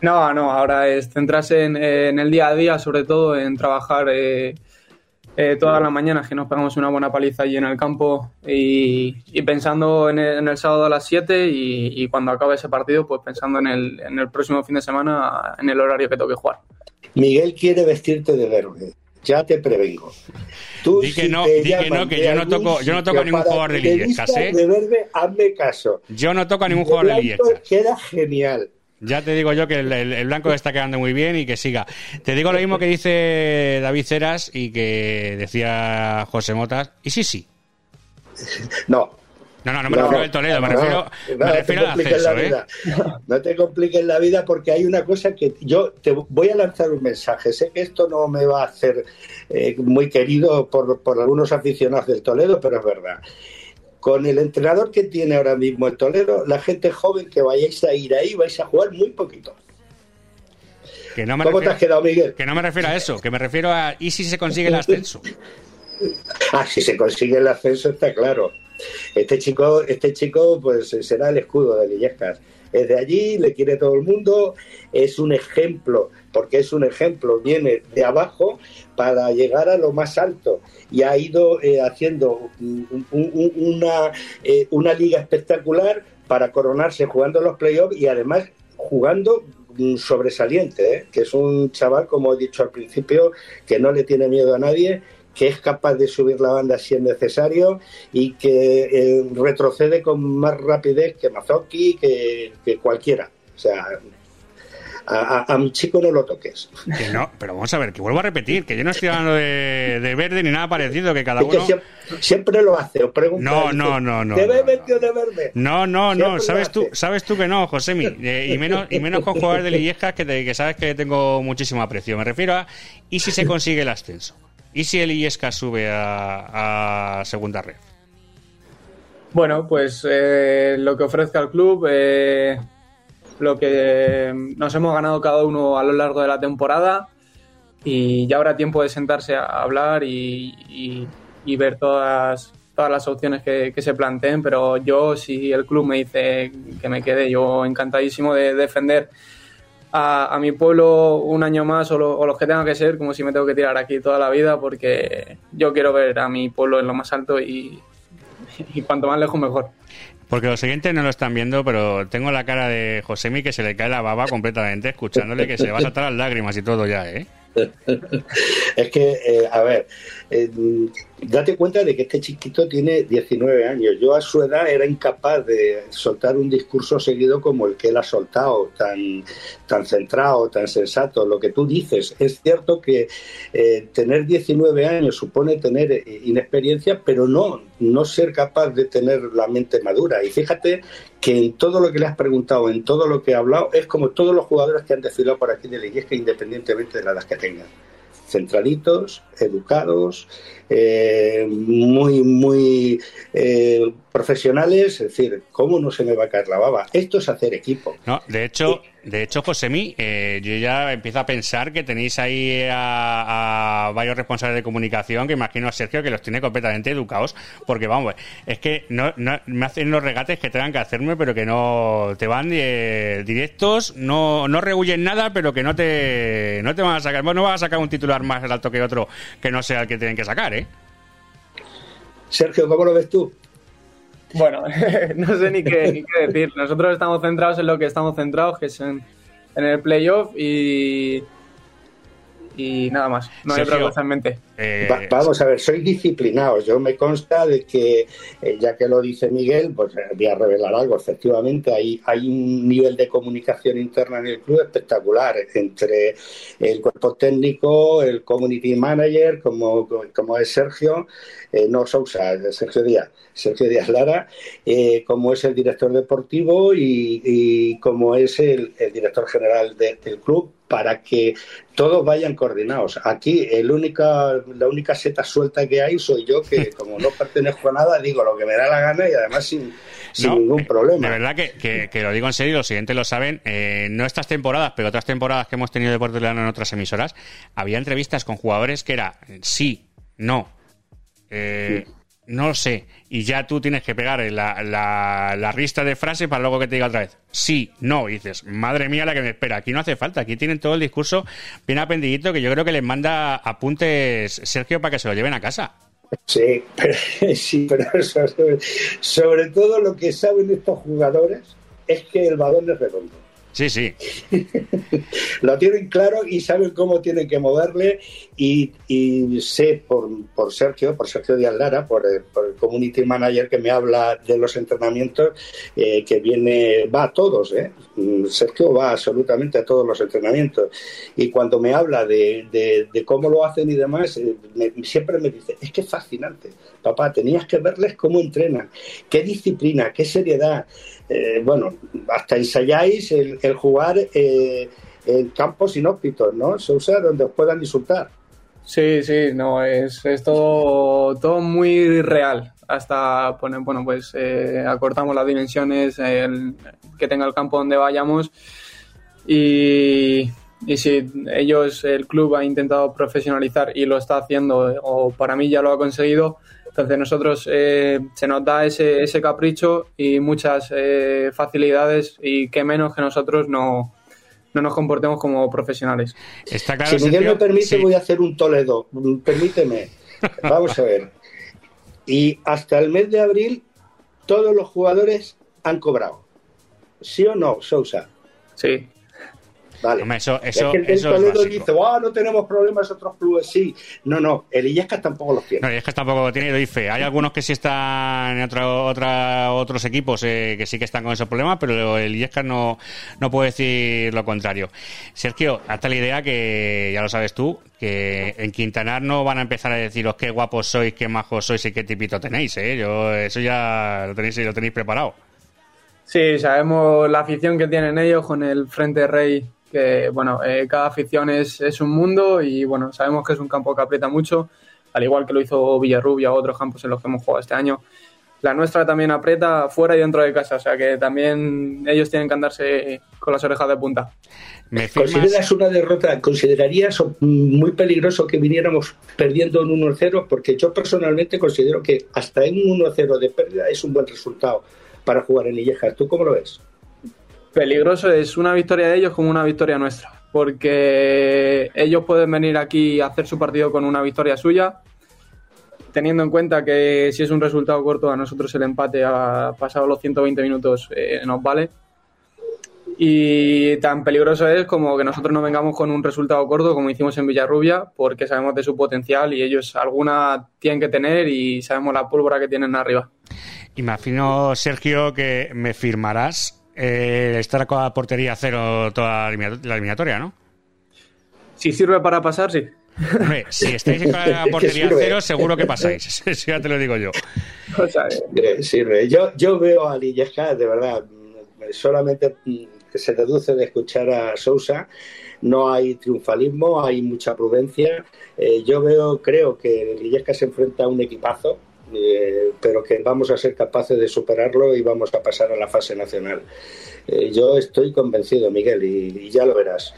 No, no, ahora es centrarse en, en el día a día, sobre todo en trabajar eh, eh, todas las mañanas, que nos pegamos una buena paliza allí en el campo y, y pensando en el, en el sábado a las 7 y, y cuando acabe ese partido, pues pensando en el, en el próximo fin de semana, en el horario que toque jugar. Miguel quiere vestirte de verde. Ya te prevengo. Tú, Di que si no, di que no, que yo no toco, yo no toco a ningún jugador de Lillescas, ¿eh? De verde, hazme caso. Yo no toco a ningún De jugador de Lillescas. Queda genial. Ya te digo yo que el, el- el blanco está quedando muy bien y que siga. Te digo lo mismo que dice David Ceras y que decía José Motas. Y sí, sí. No. No, no, no me refiero al Toledo, me no, refiero, no, me refiero al ¿eh? vida. No te compliques la vida porque hay una cosa que yo te voy a lanzar un mensaje. Sé que esto no me va a hacer eh, muy querido por, por algunos aficionados del Toledo, pero es verdad. Con el entrenador que tiene ahora mismo el Toledo, la gente joven que vayáis a ir ahí vais a jugar muy poquito. Que no me ¿Cómo te has quedado, Miguel? Que no me refiero a eso, que me refiero a. ¿Y si se consigue el ascenso? Ah, si se consigue el ascenso está claro. Este chico, este chico pues será el escudo de Illescas. Es de allí, le quiere todo el mundo, es un ejemplo, porque es un ejemplo, viene de abajo para llegar a lo más alto y ha ido eh, haciendo un- un- una, eh, una liga espectacular para coronarse jugando los playoffs y además jugando mm, sobresaliente, ¿eh? que es un chaval, como he dicho al principio, que no le tiene miedo a nadie, que es capaz de subir la banda si es necesario y que eh, retrocede con más rapidez que Mazoki, que, que cualquiera. O sea, a, a- a mi chico no lo toques. Que no, pero vamos a ver, que vuelvo a repetir, que yo no estoy hablando de, de verde ni nada parecido, que cada que uno... siempre, siempre lo hace, os pregunta. No, no, no, no, ¿Debe no, verte o de verme? No, no, Siempre no, sabes tú, sabes tú que no, Josemi, Eh, y menos y menos con jugadores de Lillescas que, te- que sabes que tengo muchísimo aprecio. Me refiero a y si se consigue el ascenso, y si el Illescas sube a, a segunda red. Bueno, pues eh, lo que ofrezca el club, eh, lo que nos hemos ganado cada uno a lo largo de la temporada y ya habrá tiempo de sentarse a hablar y, ver todas, todas las opciones que, se planteen, pero yo si el club me dice que me quede, yo encantadísimo de defender a, mi pueblo un año más o, lo- los que tengan que ser, como si me tengo que tirar aquí toda la vida, porque yo quiero ver a mi pueblo en lo más alto y cuanto más lejos mejor. Porque los siguientes no lo están viendo, pero tengo la cara de Josemi que se le cae la baba completamente escuchándole que se le va a saltar las lágrimas y todo ya, ¿eh? Es que, eh, a ver, eh, date cuenta de que este chiquito tiene 19 años. Yo a su edad era incapaz de soltar un discurso seguido como el que él ha soltado, tan, tan centrado, tan sensato. Lo que tú dices, es cierto que eh, tener 19 años supone tener eh, inexperiencia, pero no, no ser capaz de tener la mente madura. Y fíjate que en todo lo que le has preguntado, en todo lo que ha hablado, es como todos los jugadores que han desfilado por aquí de la Illesca, independientemente de la edad que tengan. Centralitos, educados, eh, muy, muy eh, profesionales. Es decir, ¿cómo no se me va a caer la baba? Esto es hacer equipo. No, de hecho, de hecho, Josemi, eh, yo ya empiezo a pensar que tenéis ahí a, varios responsables de comunicación, que imagino a Sergio que los tiene completamente educados, porque vamos, es que no, no- me hacen los regates que tengan que hacerme, pero que no te van eh, directos, no, no rehuyen nada, pero que no te, no te van a sacar, no vas a sacar un titular más alto que otro que no sea el que tienen que sacar, ¿eh? Sergio, ¿cómo lo ves tú? Bueno, no sé ni qué, decir. Nosotros estamos centrados en lo que estamos centrados, que es en el playoff y, y nada más. No hay Sergio, otra cosa en mente. Eh, Va- vamos a ver, soy disciplinado. Yo me consta de que, eh, ya que lo dice Miguel, pues eh, voy a revelar algo. Efectivamente, hay, hay un nivel de comunicación interna en el club espectacular entre el cuerpo técnico, el community manager, como, como es Sergio, eh, no Sousa, es Sergio Díaz, Sergio Díaz Lara, eh, como es el director deportivo y, y como es el, el director general de- del club para que todos vayan coordinados. Aquí el única, la única seta suelta que hay soy yo, que como no pertenezco a nada, digo lo que me da la gana y además sin, sin No, ningún problema. De verdad que, que- que lo digo en serio, los siguientes lo saben. eh, no estas temporadas, pero otras temporadas que hemos tenido de Deportes Leano en otras emisoras, había entrevistas con jugadores que era sí, no, eh, no lo sé. Y ya tú tienes que pegar la, la, la lista de frases para luego que te diga otra vez sí, no. Y dices, madre mía la que me espera. Aquí no hace falta, aquí tienen todo el discurso bien apendidito que yo creo que les manda apuntes Sergio para que se lo lleven a casa. Sí, pero, sí, pero sobre, sobre todo lo que saben estos jugadores es que el balón es redondo. Sí, sí. Lo tienen claro y saben cómo tienen que moverle y, y sé por, por Sergio, por Sergio Díaz Lara, por el, por el community manager que me habla de los entrenamientos, eh, que viene, va a todos, ¿eh? Mm, Sergio va absolutamente a todos los entrenamientos y cuando me habla de, cómo lo hacen y demás, eh, siempre me dice, es que es fascinante, papá, tenías que verles cómo entrenan, qué disciplina, qué seriedad. Eh, bueno, hasta ensayáis el, jugar eh, en campos inhóspitos, ¿no? Sousa, donde os puedan insultar. Sí, sí, no, es, es todo, todo muy real. Hasta poner, bueno, pues eh, acortamos las dimensiones, el- que tenga el campo donde vayamos. Y, y si ellos, el club ha intentado profesionalizar y lo está haciendo, o para mí ya lo ha conseguido, Entonces nosotros eh, se nos da ese, ese capricho y muchas eh, facilidades y qué menos que nosotros no, no nos comportemos como profesionales. Está claro, si Miguel me permite, sí. voy a hacer un Toledo. Permíteme. Vamos a ver. Y hasta el mes de abril, todos los jugadores han cobrado. ¿Sí o no, Sousa? Sí. Vale. Hombre, eso, Es eso, que el del eso es Toledo dice, "Ah, no tenemos problemas, otros clubes sí. No, no, el Illescas tampoco los tiene. No, es que tampoco tiene y doy fe. Hay algunos que sí están en otro, otra, otros equipos eh, que sí que están con esos problemas, pero el Illescas no, no puede decir lo contrario. Sergio, hasta la idea que, ya lo sabes tú, que en Quintanar no van a empezar a deciros qué guapos sois, qué majos sois y qué tipito tenéis. ¿eh? Yo, eso ya lo tenéis, lo tenéis preparado. Sí, sabemos la afición que tienen ellos con el Frente Rey, que bueno, eh, cada afición es, es un mundo y bueno, sabemos que es un campo que aprieta mucho, al igual que lo hizo Villarrubia o otros campos en los que hemos jugado este año. La nuestra también aprieta fuera y dentro de casa, o sea que también ellos tienen que andarse con las orejas de punta. ¿Me ¿Consideras una derrota? ¿Considerarías muy peligroso que viniéramos perdiendo un 1-0? Porque yo personalmente considero que hasta en un 1-0 de pérdida es un buen resultado para jugar en Illejas. ¿Tú cómo lo ves? Peligroso es una victoria de ellos como una victoria nuestra, porque ellos pueden venir aquí a hacer su partido con una victoria suya, teniendo en cuenta que si es un resultado corto, a nosotros el empate ha pasado los 120 minutos eh, nos vale. Y tan peligroso es como que nosotros no vengamos con un resultado corto como hicimos en Villarrubia, porque sabemos de su potencial y ellos alguna tienen que tener y sabemos la pólvora que tienen arriba. Imagino, Sergio, que me firmarás eh, estar con la portería cero toda la elimina- la eliminatoria, ¿no? Si sirve para pasar, sí. Hombre, si estáis con la portería cero, seguro que pasáis. Eso ya te lo digo yo. Sirve, sirve. Yo, yo veo a Lillejas, de verdad, solamente mm, que se deduce de escuchar a Sousa, no hay triunfalismo, hay mucha prudencia. Eh, yo veo, creo que Lillejas se enfrenta a un equipazo, eh, pero que vamos a ser capaces de superarlo y vamos a pasar a la fase nacional. Eh, yo estoy convencido, Miguel, y, y ya lo verás.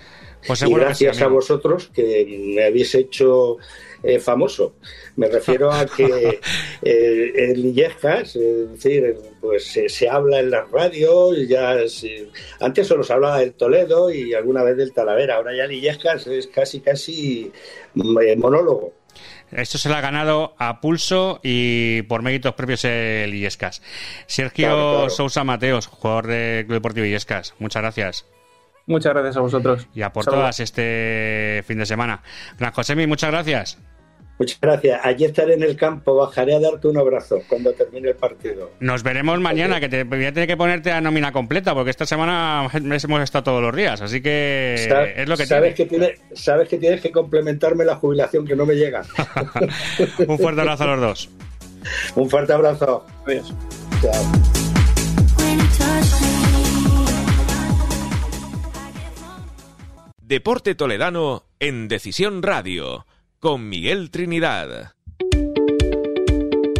Pues y sí, gracias a vosotros que me habéis hecho eh, famoso. Me refiero a que eh, en Lillejas, es decir, pues se, se habla en las radios, ya se- antes solo se hablaba del Toledo y alguna vez del Talavera, ahora ya Lillejas es casi casi mm, eh, monólogo. Esto se lo ha ganado a pulso y por méritos propios el Illescas. Sergio Claro, claro. Sousa Mateos, jugador del Club Deportivo Illescas. Muchas gracias. Muchas gracias a vosotros. Y a por todas este fin de semana. Gran Josemi, muchas gracias. Muchas gracias. Allí estaré en el campo, bajaré a darte un abrazo cuando termine el partido. Nos veremos mañana, que te voy a tener que ponerte a nómina completa, porque esta semana hemos estado todos los días, así que es lo que sabes tiene. que tiene- sabes que tienes que complementarme la jubilación que no me llega. Un fuerte abrazo a los dos. Un fuerte abrazo. Adiós. Chao. Deporte Toledano en Decisión Radio con Miguel Trinidad.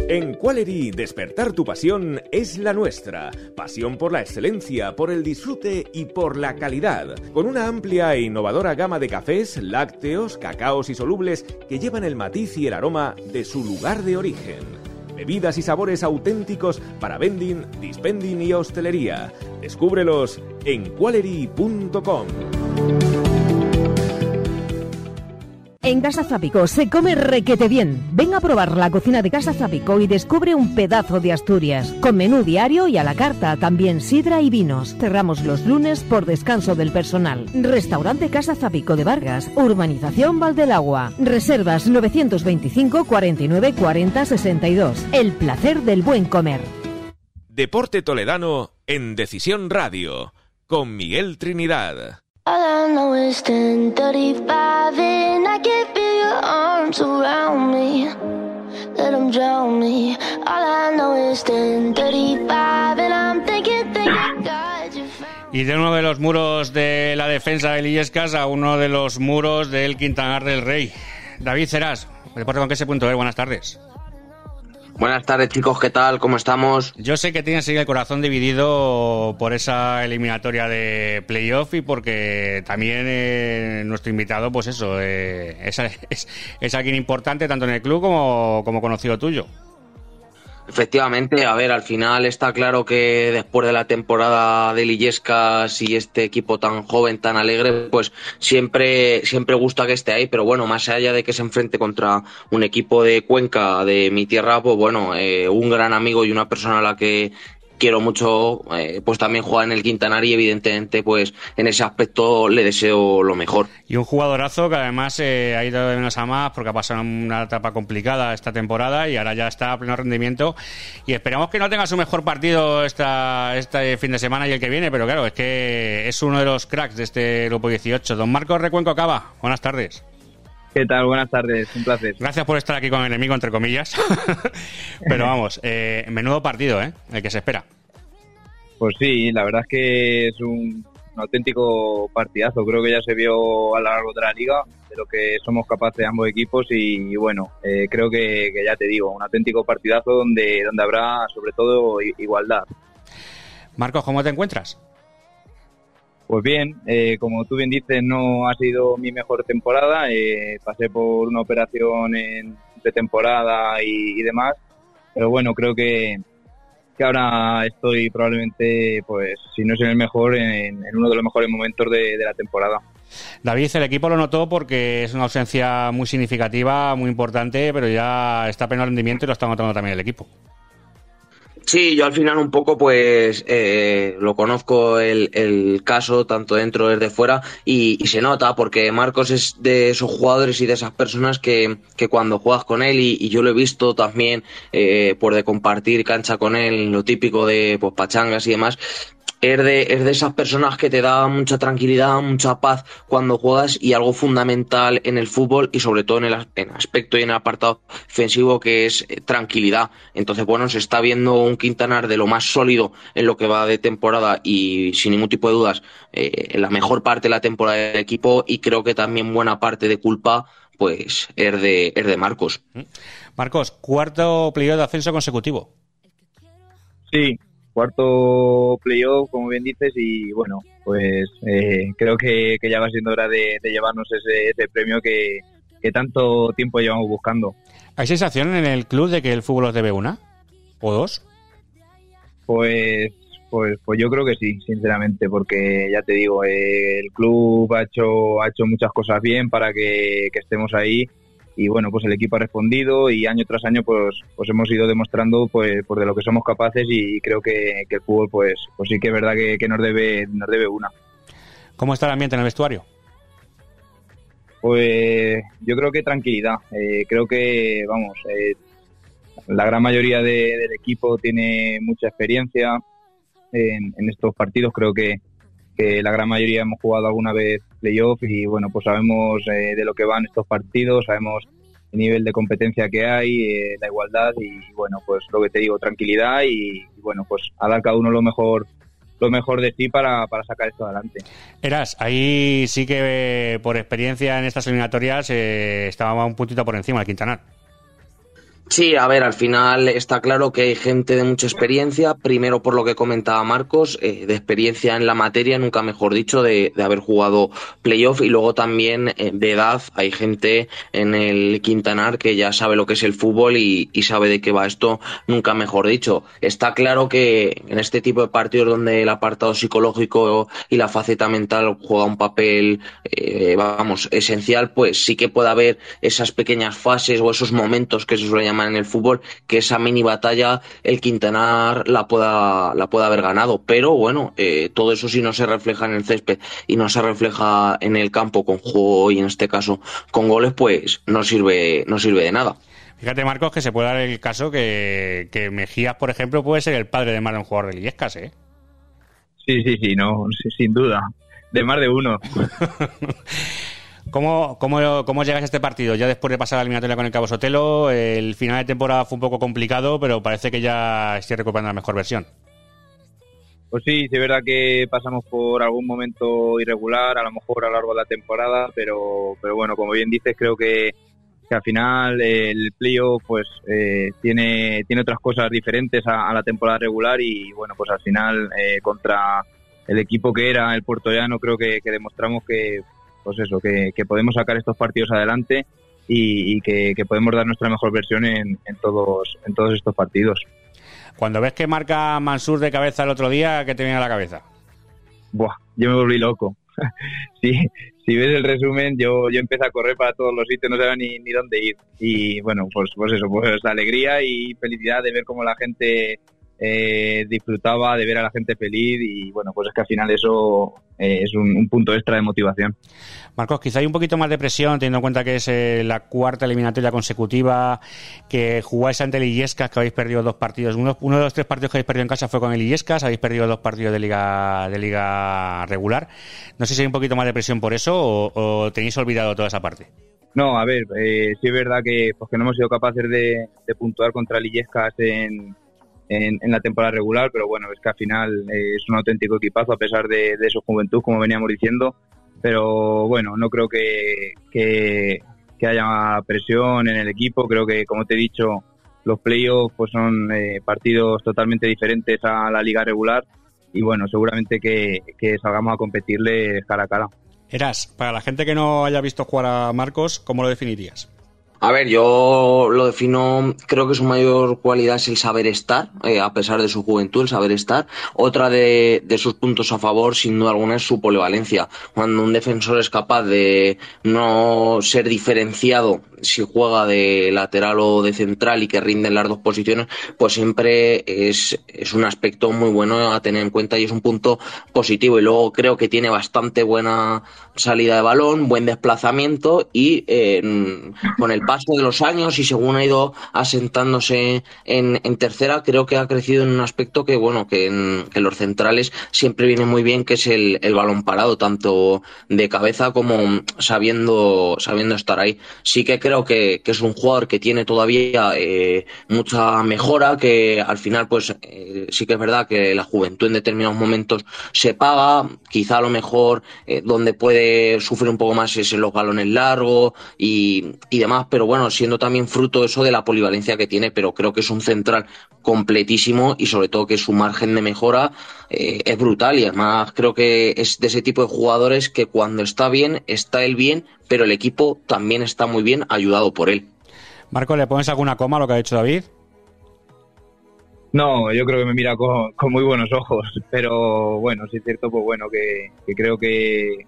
En Qualery, despertar tu pasión es la nuestra. Pasión por la excelencia, por el disfrute y por la calidad. Con una amplia e innovadora gama de cafés, lácteos, cacaos y solubles que llevan el matiz y el aroma de su lugar de origen. Bebidas y sabores auténticos para vending, dispending y hostelería. Descúbrelos en qualery.com. En Casa Zapico se come requete bien. Ven a probar la cocina de Casa Zapico y descubre un pedazo de Asturias. Con menú diario y a la carta, también sidra y vinos. Cerramos los lunes por descanso del personal. Restaurante Casa Zapico de Vargas, Urbanización Valdelagua. Reservas 925 49 40 62. El placer del buen comer. Deporte Toledano en Decisión Radio con Miguel Trinidad. I know is 10:35 and I can feel your arms around me. Let 'em drown me. All I know is 10:35 and I'm thinking, thinking, Y de uno de los muros de la defensa del Illescas a uno de los muros del Quintanar del Rey. David Ceras, Deporte con qué punto buenas tardes. Buenas tardes chicos, ¿qué tal? ¿Cómo estamos? Yo sé que tienes ahí el corazón dividido por esa eliminatoria de playoff y porque también eh, nuestro invitado, pues eso, eh, es, es- es alguien importante tanto en el club como, como conocido tuyo. Efectivamente, a ver, al final está claro que después de la temporada de Lillescas y este equipo tan joven, tan alegre, pues siempre, siempre gusta que esté ahí, pero bueno, más allá de que se enfrente contra un equipo de Cuenca, de mi tierra, pues bueno, eh, un gran amigo y una persona a la que quiero mucho, eh, pues también juega en el Quintanar y evidentemente pues en ese aspecto le deseo lo mejor. Y un jugadorazo que además eh, ha ido de menos a más porque ha pasado una etapa complicada esta temporada y ahora ya está a pleno rendimiento y esperamos que no tenga su mejor partido esta, este fin de semana y el que viene, pero claro, es que es uno de los cracks de este grupo 18. Don Marcos Recuenco Cava, buenas tardes. ¿Qué tal? Buenas tardes, un placer. Gracias por estar aquí con el enemigo, entre comillas. Pero vamos, eh, menudo partido, ¿eh? El que se espera. Pues sí, la verdad es que es un, auténtico partidazo. Creo que ya se vio a lo largo de la liga de lo que somos capaces ambos equipos y, bueno, eh, creo que, ya te digo, un auténtico partidazo donde, donde habrá sobre todo igualdad. Marcos, ¿cómo te encuentras? Pues bien, eh, como tú bien dices, no ha sido mi mejor temporada. Eh, pasé por una operación en, de temporada y, demás. Pero bueno, creo que, que, ahora estoy probablemente, pues, si no es en el mejor, en, uno de los mejores momentos de, la temporada. David, el equipo lo notó porque es una ausencia muy significativa, muy importante, pero ya está pleno rendimiento y lo está notando también el equipo. Sí, yo al final un poco pues eh, lo conozco el, el, caso tanto dentro desde fuera y, y, se nota porque Marcos es de esos jugadores y de esas personas que, que cuando juegas con él y, y yo lo he visto también eh, por de compartir cancha con él, lo típico de pues pachangas y demás, es de, es de esas personas que te da mucha tranquilidad, mucha paz cuando juegas y algo fundamental en el fútbol y sobre todo en el en aspecto y en el apartado defensivo que es eh, tranquilidad. Entonces, bueno, se está viendo un Quintanar de lo más sólido en lo que va de temporada y sin ningún tipo de dudas eh, en la mejor parte de la temporada del equipo y creo que también buena parte de culpa pues es de, es de Marcos. Marcos, cuarto playoff de ascenso consecutivo. Sí, cuarto playoff, como bien dices, y bueno, pues eh, creo que, ya va siendo hora de, llevarnos ese, premio que, tanto tiempo llevamos buscando. ¿Hay sensación en el club de que el fútbol os debe una o dos? Pues, pues, pues yo creo que sí, sinceramente, porque ya te digo, eh, el club ha hecho, ha hecho muchas cosas bien para que estemos ahí y bueno, pues el equipo ha respondido y año tras año pues, pues hemos ido demostrando pues, de lo que somos capaces y creo que, el fútbol pues, pues sí que es verdad que, nos, debe, nos debe una. ¿Cómo está el ambiente en el vestuario? Pues yo creo que tranquilidad. Eh, creo que, vamos, eh, la gran mayoría del equipo tiene mucha experiencia en, en estos partidos. Creo que, que la gran mayoría hemos jugado alguna vez playoff y bueno, pues sabemos eh, de lo que van estos partidos, sabemos el nivel de competencia que hay, eh, la igualdad y bueno, pues lo que te digo, tranquilidad y, bueno, pues a dar cada uno lo mejor lo mejor de sí para, para sacar esto adelante. Eras, ahí sí que por experiencia en estas eliminatorias eh, estaba un puntito por encima del Quintanar. Sí, a ver, al final está claro que hay gente de mucha experiencia, primero por lo que comentaba Marcos, eh, de experiencia en la materia, nunca mejor dicho, de, haber jugado playoff y luego también eh, de edad, hay gente en el Quintanar que ya sabe lo que es el fútbol y, y, sabe de qué va esto, nunca mejor dicho. Está claro que en este tipo de partidos donde el apartado psicológico y la faceta mental juega un papel, eh, vamos, esencial, pues sí que puede haber esas pequeñas fases o esos momentos que se suelen en el fútbol, que esa mini batalla el Quintanar la pueda, la pueda haber ganado. Pero bueno, eh, todo eso si no se refleja en el césped y no se refleja en el campo con juego y en este caso con goles, pues no sirve, no sirve de nada. Fíjate, Marcos, que se puede dar el caso que, que Mejías, por ejemplo, puede ser el padre de más de un jugador de Illescas, ¿eh? Sí, sí, sí, no, sin duda. De más de uno. ¿Cómo, cómo, cómo llegas a este partido? Ya después de pasar la eliminatoria con el Cabo Sotelo, el final de temporada fue un poco complicado, pero parece que ya estoy recuperando la mejor versión. Pues sí, es verdad que pasamos por algún momento irregular, a lo mejor a lo largo de la temporada, pero, pero bueno, como bien dices, creo que, al final el playoff pues eh, tiene, tiene otras cosas diferentes a, la temporada regular y bueno, pues al final eh, contra el equipo que era el Puerto Llano creo que demostramos que pues eso, que, podemos sacar estos partidos adelante y, que, podemos dar nuestra mejor versión en, en, todos, en todos estos partidos. Cuando ves que marca Mansur de cabeza el otro día, ¿qué te viene a la cabeza? Buah, yo me volví loco. sí, si ves el resumen, yo, yo empecé a correr para todos los sitios, no sabía ni, ni dónde ir. Y bueno, pues, pues eso, pues la alegría y felicidad de ver cómo la gente eh, disfrutaba, de ver a la gente feliz y bueno, pues es que al final eso eh, es un, punto extra de motivación. Marcos, quizá hay un poquito más de presión, teniendo en cuenta que es eh, la cuarta eliminatoria consecutiva, que jugáis ante el Illescas, que habéis perdido dos partidos. Uno, de los tres partidos que habéis perdido en casa fue con el Illescas, habéis perdido dos partidos de liga, de liga regular. No sé si hay un poquito más de presión por eso o, tenéis olvidado toda esa parte. No, a ver, eh, sí es verdad que, pues no hemos sido capaces de, puntuar contra el Illescas en, en, la temporada regular, pero bueno, es que al final eh, es un auténtico equipazo a pesar de, su juventud, como veníamos diciendo. Pero bueno, no creo que, que, haya presión en el equipo. Creo que, como te he dicho, los playoffs pues son eh, partidos totalmente diferentes a la liga regular y bueno, seguramente que, que salgamos a competirle cara a cara. Eras, para la gente que no haya visto jugar a Marcos, ¿cómo lo definirías? A ver, yo lo defino, creo que su mayor cualidad es el saber estar, eh, a pesar de su juventud, el saber estar. Otra de, sus puntos a favor, sin duda alguna, es su polivalencia. Cuando un defensor es capaz de no ser diferenciado si juega de lateral o de central y que rinde en las dos posiciones, pues siempre es, un aspecto muy bueno a tener en cuenta y es un punto positivo. Y luego creo que tiene bastante buena salida de balón, buen desplazamiento y eh, con el paso de los años y según ha ido asentándose en, en, tercera, creo que ha crecido en un aspecto que, bueno, que en, que los centrales siempre viene muy bien, que es el, el balón parado, tanto de cabeza como sabiendo, sabiendo estar ahí. Sí que creo que, que es un jugador que tiene todavía eh, mucha mejora, que al final, pues eh, sí que es verdad que la juventud en determinados momentos se paga, quizá a lo mejor eh, donde puede sufrir un poco más es en los balones largos y, y demás, pero bueno, siendo también fruto eso de la polivalencia que tiene, pero creo que es un central completísimo y sobre todo que su margen de mejora eh, es brutal y además creo que es de ese tipo de jugadores que cuando está bien, está él bien, pero el equipo también está muy bien ayudado por él. Marco, ¿le pones alguna coma a lo que ha dicho David? No, yo creo que me mira con, muy buenos ojos, pero bueno, sí es cierto, pues bueno, que creo que,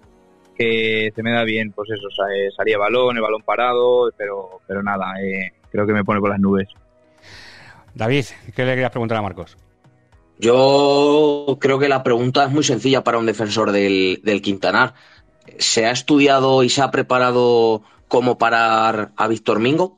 que se me da bien, pues eso, eh, salía balón, el balón parado, pero, pero nada, eh, creo que me pone por las nubes. David, ¿qué le querías preguntar a Marcos? Yo creo que la pregunta es muy sencilla para un defensor del, del Quintanar. ¿Se ha estudiado y se ha preparado como parar a Víctor Mingo?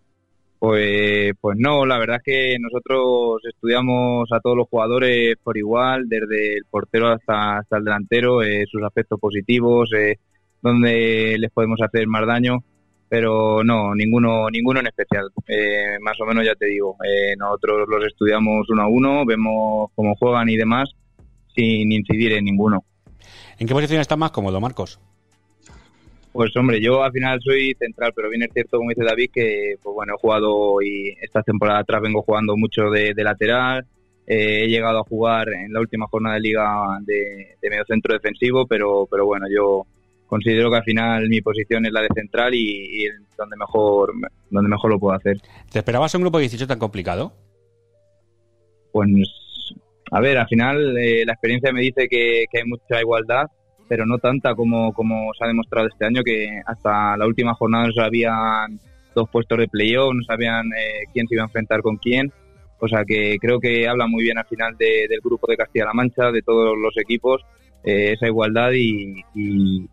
Pues, pues no, la verdad es que nosotros estudiamos a todos los jugadores por igual, desde el portero hasta, hasta el delantero, eh, sus aspectos positivos, eh, donde les podemos hacer más daño, pero no, ninguno, ninguno en especial. Eh, más o menos ya te digo, eh, nosotros los estudiamos uno a uno, vemos cómo juegan y demás, sin incidir en ninguno. ¿En qué posición está más cómodo, Marcos? Pues hombre, yo al final soy central, pero bien es cierto, como dice David, que pues bueno, he jugado y esta temporada atrás vengo jugando mucho de, lateral. Eh, he llegado a jugar en la última jornada de liga de, medio centro defensivo, pero, pero bueno, yo considero que al final mi posición es la de central y, donde mejor donde mejor lo puedo hacer. ¿Te esperabas un grupo de 18 tan complicado? Pues, a ver, al final eh, la experiencia me dice que, que hay mucha igualdad pero no tanta como, como se ha demostrado este año, que hasta la última jornada no sabían dos puestos de playoff, no sabían eh, quién se iba a enfrentar con quién. O sea que creo que habla muy bien al final de- del grupo de Castilla-La Mancha, de todos los equipos, eh, esa igualdad y, y,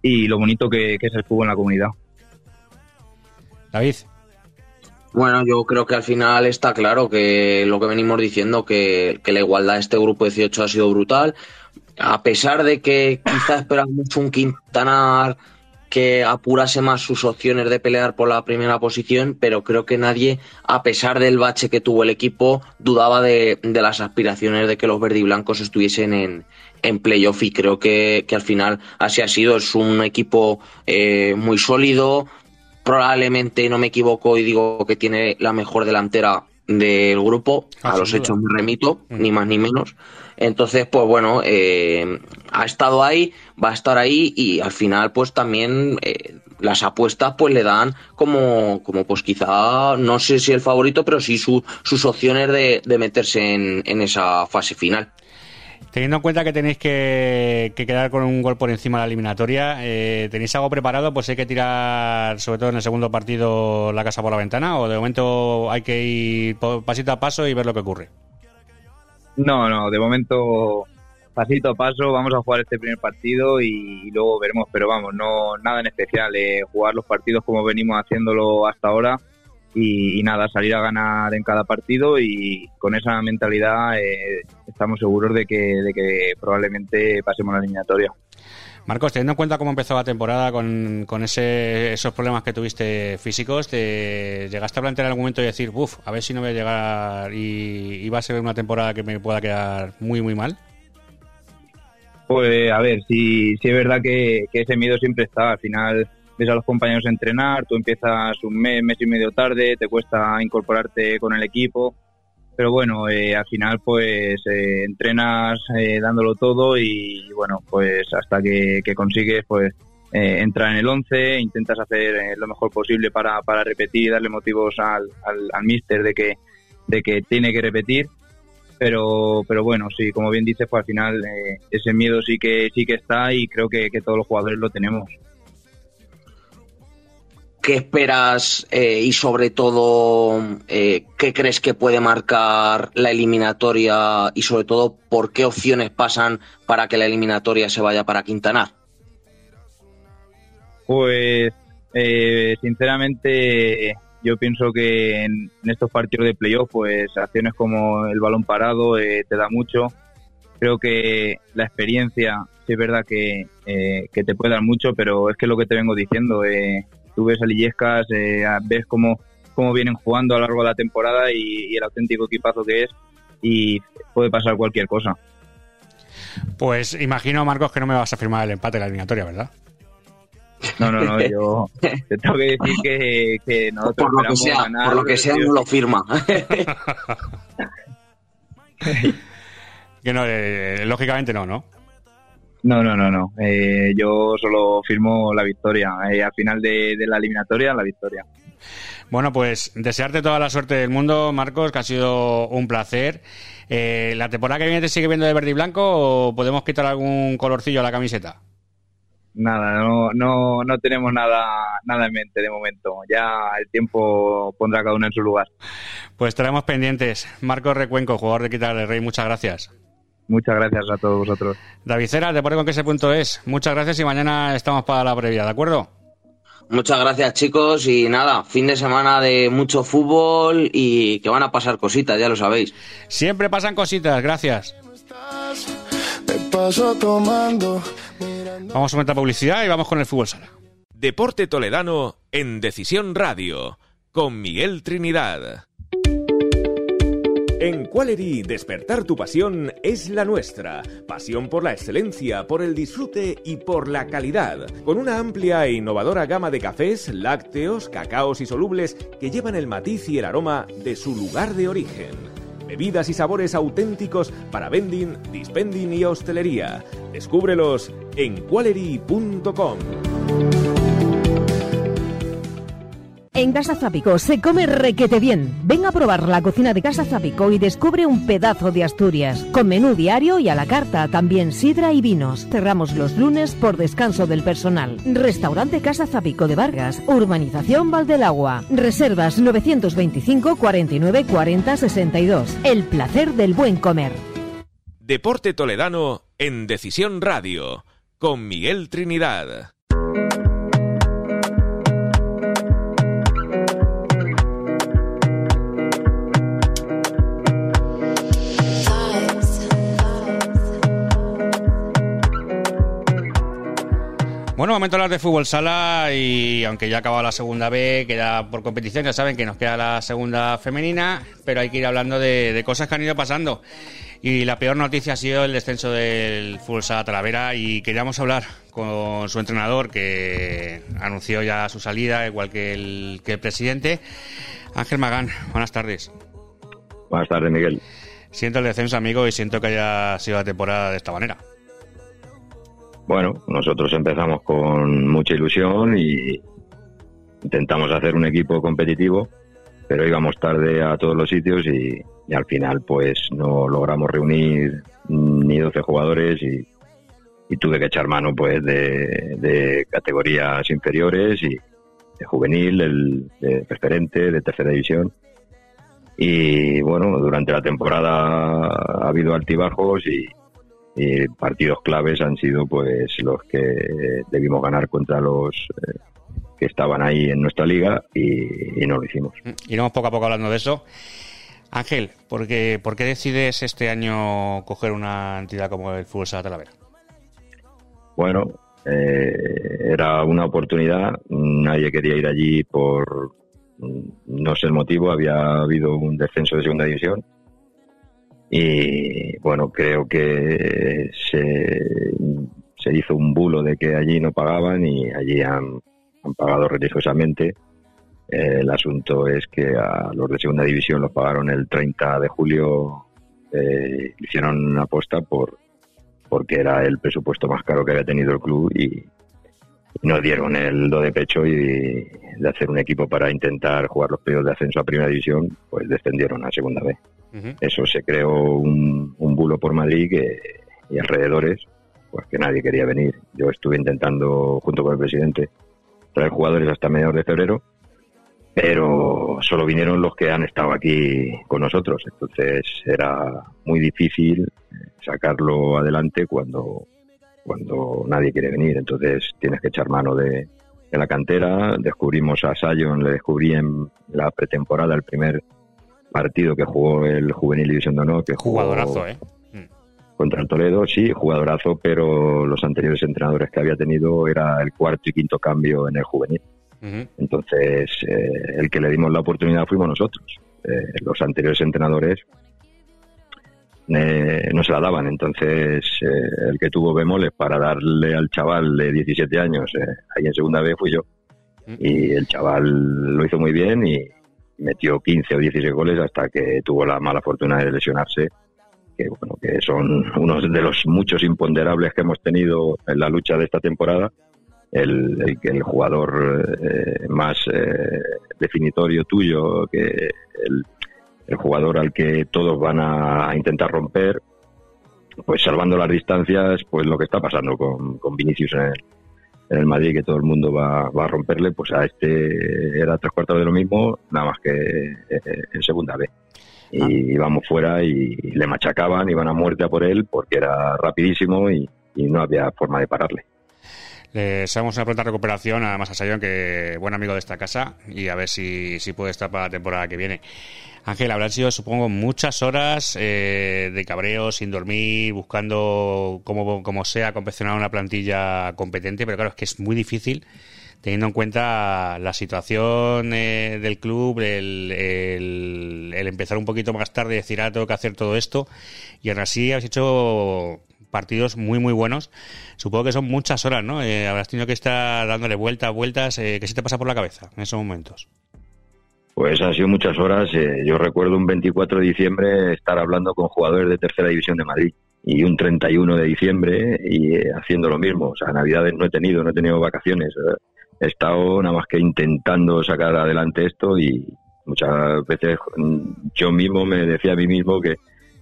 y lo bonito que, que es el fútbol en la comunidad. David. Bueno, yo creo que al final está claro que lo que venimos diciendo, que, que la igualdad de este grupo 18 ha sido brutal. A pesar de que quizás esperamos un Quintanar que apurase más sus opciones de pelear por la primera posición, pero creo que nadie, a pesar del bache que tuvo el equipo, dudaba de, de las aspiraciones de que los verdiblancos estuviesen en, en playoff y creo que, que al final así ha sido. Es un equipo eh, muy sólido, probablemente no me equivoco y digo que tiene la mejor delantera del grupo, Ah, a sin los duda. hechos me remito, ni más ni menos. Entonces, pues bueno, eh, ha estado ahí, va a estar ahí y al final, pues también eh, las apuestas pues le dan como, como pues quizá, no sé si el favorito, pero sí su- sus opciones de, meterse en, esa fase final. Teniendo en cuenta que tenéis que, que quedar con un gol por encima de la eliminatoria, eh, ¿tenéis algo preparado? Pues hay que tirar, sobre todo en el segundo partido, la casa por la ventana, o de momento hay que ir pasito a paso y ver lo que ocurre. No, no, de momento pasito a paso, vamos a jugar este primer partido y, y luego veremos, pero vamos, no nada en especial, eh, jugar los partidos como venimos haciéndolo hasta ahora y, nada, salir a ganar en cada partido y con esa mentalidad eh, estamos seguros de que, de que probablemente pasemos la eliminatoria. Marcos, teniendo en cuenta cómo empezó la temporada con, con ese, esos problemas que tuviste físicos, ¿te llegaste a plantear algún momento y decir, uff, a ver si no voy a llegar y, y va a ser una temporada que me pueda quedar muy, muy mal? Pues a ver, sí es verdad que, que ese miedo siempre está. Al final ves a los compañeros entrenar, tú empiezas un mes, mes y medio tarde, te cuesta incorporarte con el equipo. Pero bueno, eh, al final pues eh, entrenas eh, dándolo todo y, bueno, pues hasta que, consigues pues eh, entrar en el 11, intentas hacer eh, lo mejor posible para, para repetir darle motivos al, al, al de que, de que tiene que repetir. Pero pero bueno sí como bien dices pues al final ese miedo sí que sí que está y creo que todos los jugadores lo tenemos ¿Qué esperas eh, y sobre todo eh, qué crees que puede marcar la eliminatoria y sobre todo por qué opciones pasan para que la eliminatoria se vaya para Quintanar? pues eh, sinceramente yo pienso que en, estos partidos de playoff pues acciones como el balón parado eh, te da mucho creo que la experiencia sí es verdad que, eh, que te puede dar mucho pero es que lo que te vengo diciendo eh, tú ves a Lillescas, eh, ves cómo, cómo vienen jugando a lo largo de la temporada y, y el auténtico equipazo que es y puede pasar cualquier cosa. Pues imagino, Marcos, que no me vas a firmar el empate de la eliminatoria, ¿verdad? No, no, no, yo te tengo que decir que, que nosotros Por lo que sea, ganar, por lo que sea no lo firma. Que no, eh, lógicamente no, ¿no? No, no, no, no. Eh, yo solo firmo la victoria. Eh, al final de, de la eliminatoria, la victoria. Bueno, pues desearte toda la suerte del mundo, Marcos, que ha sido un placer. Eh, ¿La temporada que viene te sigue viendo de verde y blanco o podemos quitar algún colorcillo a la camiseta? Nada, no, no, no tenemos nada, nada en mente de momento. Ya el tiempo pondrá cada uno en su lugar. Pues estaremos pendientes. Marcos Recuenco, jugador de Quitar del Rey, muchas gracias. Muchas gracias a todos vosotros. David Cera, te pone con que ese punto es. Muchas gracias y mañana estamos para la previa, ¿de acuerdo? Muchas gracias chicos y nada, fin de semana de mucho fútbol y que van a pasar cositas, ya lo sabéis. Siempre pasan cositas, gracias. Me paso tomando. Vamos a aumentar publicidad y vamos con el fútbol sala. Deporte Toledano en Decisión Radio con Miguel Trinidad. En Qualery, despertar tu pasión es la nuestra. Pasión por la excelencia, por el disfrute y por la calidad. Con una amplia e innovadora gama de cafés, lácteos, cacaos y solubles que llevan el matiz y el aroma de su lugar de origen. Bebidas y sabores auténticos para vending, dispending y hostelería. Descúbrelos en qualery.com. En Casa Zapico se come requete bien. Ven a probar la cocina de Casa Zapico y descubre un pedazo de Asturias. Con menú diario y a la carta, también sidra y vinos. Cerramos los lunes por descanso del personal. Restaurante Casa Zapico de Vargas, Urbanización Valdelagua. Reservas 925 49 40 62. El placer del buen comer. Deporte Toledano en Decisión Radio con Miguel Trinidad. Bueno, momento de hablar de fútbol sala y aunque ya acaba la segunda B, queda por competición, ya saben que nos queda la segunda femenina, pero hay que ir hablando de, de cosas que han ido pasando. Y la peor noticia ha sido el descenso del fútbol sala Talavera y queríamos hablar con su entrenador que anunció ya su salida, igual que el, que el presidente. Ángel Magán, buenas tardes. Buenas tardes, Miguel. Siento el descenso, amigo, y siento que haya sido la temporada de esta manera. Bueno, nosotros empezamos con mucha ilusión y intentamos hacer un equipo competitivo, pero íbamos tarde a todos los sitios y, al final pues no logramos reunir ni 12 jugadores y, tuve que echar mano pues de, de categorías inferiores y de juvenil, el, de preferente, de tercera división. Y bueno, durante la temporada ha habido altibajos y, y partidos claves han sido pues los que debimos ganar contra los eh, que estaban ahí en nuestra liga y, y no lo hicimos. Iremos poco a poco hablando de eso. Ángel, ¿por qué, ¿por qué decides este año coger una entidad como el Fútbol Sala Talavera? Bueno, eh, era una oportunidad, nadie quería ir allí por no sé el motivo, había habido un descenso de segunda división y bueno, creo que se, se hizo un bulo de que allí no pagaban y allí han, pagado religiosamente. El asunto es que a los de segunda división los pagaron el 30 de julio, eh, hicieron una aposta por porque era el presupuesto más caro que había tenido el club y nos dieron el do de pecho y de hacer un equipo para intentar jugar los playoffs de ascenso a primera división, pues descendieron a segunda Eso se creó un, un bulo por Madrid y alrededores, pues que nadie quería venir. Yo estuve intentando, junto con el presidente, traer jugadores hasta mediados de febrero, pero solo vinieron los que han estado aquí con nosotros. Entonces era muy difícil sacarlo adelante cuando, cuando nadie quiere venir. Entonces tienes que echar mano de, de la cantera. Descubrimos a Sion, le descubrí en la pretemporada el primer partido que jugó el Juvenil División de Honor. Que jugó Jugadorazo, ¿eh? Contra el Toledo, sí, jugadorazo, pero los anteriores entrenadores que había tenido era el cuarto y quinto cambio en el juvenil. Entonces, eh, el que le dimos la oportunidad fuimos nosotros. Eh, los anteriores entrenadores eh, no se la daban. Entonces, eh, el que tuvo bemoles para darle al chaval de 17 años, ahí en segunda vez fui yo. Y el chaval lo hizo muy bien y metió 15 o 16 goles hasta que tuvo la mala fortuna de lesionarse. Que, bueno, que son unos de los muchos imponderables que hemos tenido en la lucha de esta temporada. El, el, el jugador eh, más eh, definitorio tuyo, que el, jugador al que todos van a intentar romper, pues salvando las distancias, pues lo que está pasando con, con Vinicius en el, en el Madrid, que todo el mundo va, va, a romperle, pues a este era tres cuartos de lo mismo, nada más que eh, en segunda B. Y ah. íbamos fuera y le machacaban, iban a muerte a por él porque era rapidísimo y, y no había forma de pararle. Le deseamos una pronta recuperación, además a Sayon, que buen amigo de esta casa, y a ver si, si puede estar para la temporada que viene. Ángel, habrán sido, supongo, muchas horas eh, de cabreo, sin dormir, buscando como, como sea confeccionar una plantilla competente, pero claro, es que es muy difícil teniendo en cuenta la situación eh, del club, el, el, el, empezar un poquito más tarde y decir, ah, tengo que hacer todo esto, y aún así habéis hecho partidos muy, muy buenos. Supongo que son muchas horas, ¿no? Eh, habrás tenido que estar dándole vueltas, vueltas. Eh, ¿Qué se te pasa por la cabeza en esos momentos? Pues han sido muchas horas. Eh, yo recuerdo un 24 de diciembre estar hablando con jugadores de tercera división de Madrid y un 31 de diciembre y eh, haciendo lo mismo. O sea, Navidades no he tenido, no he tenido vacaciones. he estado nada más que intentando sacar adelante esto y muchas veces mm, yo mismo me decía a mí mismo que,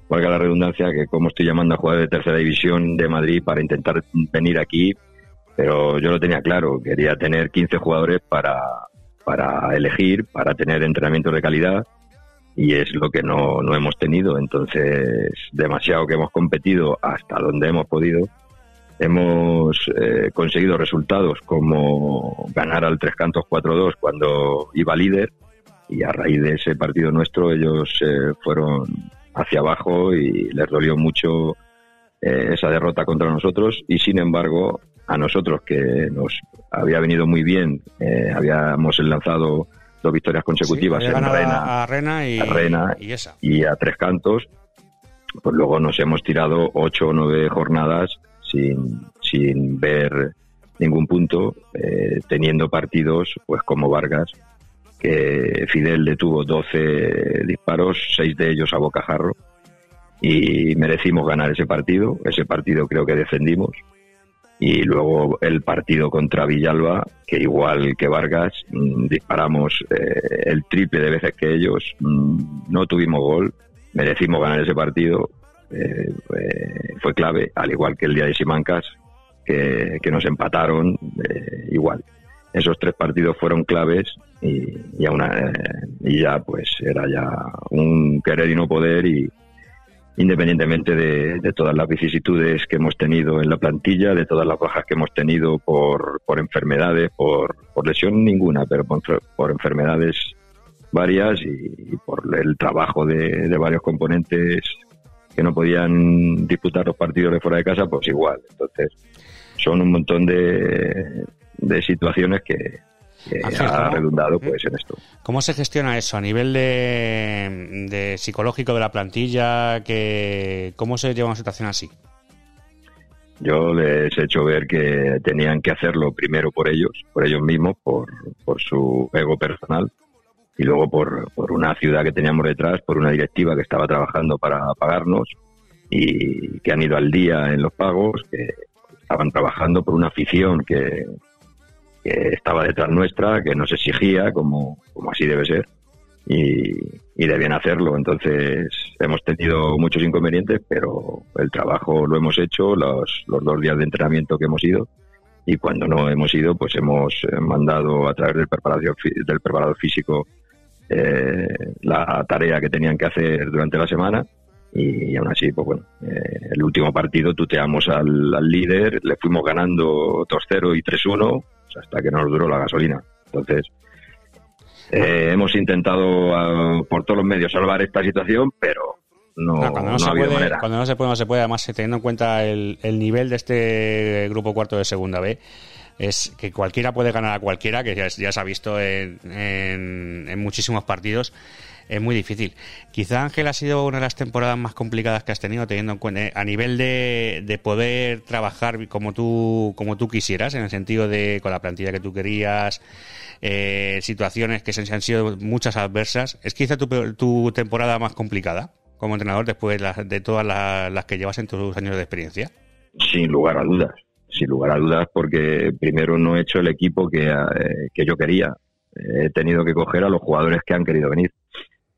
valga la redundancia, que como estoy llamando a jugadores de tercera división de Madrid para intentar venir aquí, pero yo lo tenía claro, quería tener 15 jugadores para, para elegir, para tener entrenamientos de calidad y es lo que no, no hemos tenido. Entonces, demasiado que hemos competido hasta donde hemos podido. Hemos eh, conseguido resultados como ganar al Tres Cantos 4-2 cuando iba líder y a raíz de ese partido nuestro ellos eh, fueron hacia abajo y les dolió mucho eh, esa derrota contra nosotros y sin embargo a nosotros que nos había venido muy bien, habíamos lanzado dos victorias consecutivas en Rena, a Rena, y, a y, esa. y a Tres Cantos, pues luego nos hemos tirado ocho o nueve jornadas sin, sin ver ningún punto, eh, teniendo partidos pues como Vargas, que Fidel detuvo 12 disparos, seis de ellos a bocajarro, y merecimos ganar ese partido. Ese partido creo que defendimos. Y luego el partido contra Villalba, que igual que Vargas, mm, disparamos eh, el triple de veces que ellos, mm, no tuvimos gol, merecimos ganar ese partido eh, fue clave, al igual que el día de Simancas, que, nos empataron eh, igual. Esos tres partidos fueron claves y, y, eh, y ya pues era ya un querer y no poder y independientemente de, todas las vicisitudes que hemos tenido en la plantilla, de todas las bajas que hemos tenido por, por enfermedades, por, por lesión ninguna, pero por, enfermedades varias y, por el trabajo de, de varios componentes que no podían disputar los partidos de fuera de casa, pues igual. Entonces, son un montón de, de situaciones que, ha redundado pues en esto. ¿Cómo se gestiona eso a nivel de, de psicológico de la plantilla? Que, ¿Cómo se lleva una situación así? Yo les he hecho ver que tenían que hacerlo primero por ellos, por ellos mismos, por, por su ego personal, y luego por, por una ciudad que teníamos detrás, por una directiva que estaba trabajando para pagarnos y que han ido al día en los pagos, que estaban trabajando por una afición que, que estaba detrás nuestra, que nos exigía, como, como así debe ser, y, y, debían hacerlo. Entonces hemos tenido muchos inconvenientes, pero el trabajo lo hemos hecho, los, los dos días de entrenamiento que hemos ido, y cuando no hemos ido, pues hemos eh, mandado a través del preparador, del preparador físico eh, la tarea que tenían que hacer durante la semana y, aún así, pues bueno, eh, el último partido tuteamos al, líder, le fuimos ganando 2-0 y 3-1 hasta que nos duró la gasolina. Entonces, eh, hemos intentado ah, por todos los medios salvar esta situación, pero no, cuando no, se puede, Cuando no se puede, no se puede. Además, teniendo en cuenta el, el nivel de este grupo cuarto de segunda B, es que cualquiera puede ganar a cualquiera, que ya, se ha visto en, en, muchísimos partidos es muy difícil. Quizá Ángel ha sido una de las temporadas más complicadas que has tenido, teniendo en cuenta a nivel de, de, poder trabajar como tú como tú quisieras, en el sentido de con la plantilla que tú querías, eh, situaciones que se, han sido muchas adversas. ¿Es quizá tu, tu temporada más complicada como entrenador después de, de todas las que llevas en tus años de experiencia? Sin lugar a dudas sin lugar a dudas, porque primero no he hecho el equipo que, eh, que yo quería. He tenido que coger a los jugadores que han querido venir.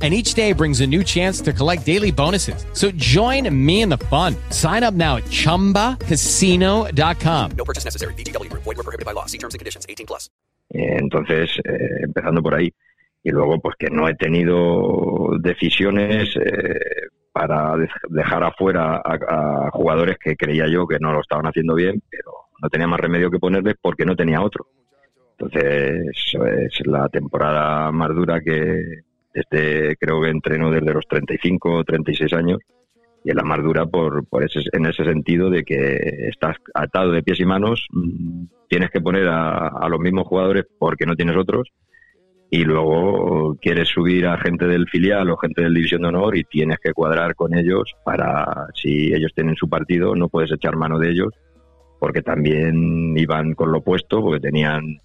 and each day brings a new chance to collect daily bonuses. So join me in the fun. Sign up now at ChumbaCasino.com. No purchase necessary. BGW. Void were prohibited by law. See terms and conditions. 18 plus. Entonces, eh, empezando por ahí. Y luego, pues que no he tenido decisiones eh, para dejar afuera a, a, jugadores que creía yo que no lo estaban haciendo bien, pero no tenía más remedio que ponerles porque no tenía otro. Entonces, es la temporada más dura que, este creo que entreno desde los 35 o 36 años y es la más dura por, por ese, en ese sentido de que estás atado de pies y manos, mm, tienes que poner a, los mismos jugadores porque no tienes otros y luego quieres subir a gente del filial o gente del división de honor y tienes que cuadrar con ellos para si ellos tienen su partido no puedes echar mano de ellos porque también iban con lo opuesto porque tenían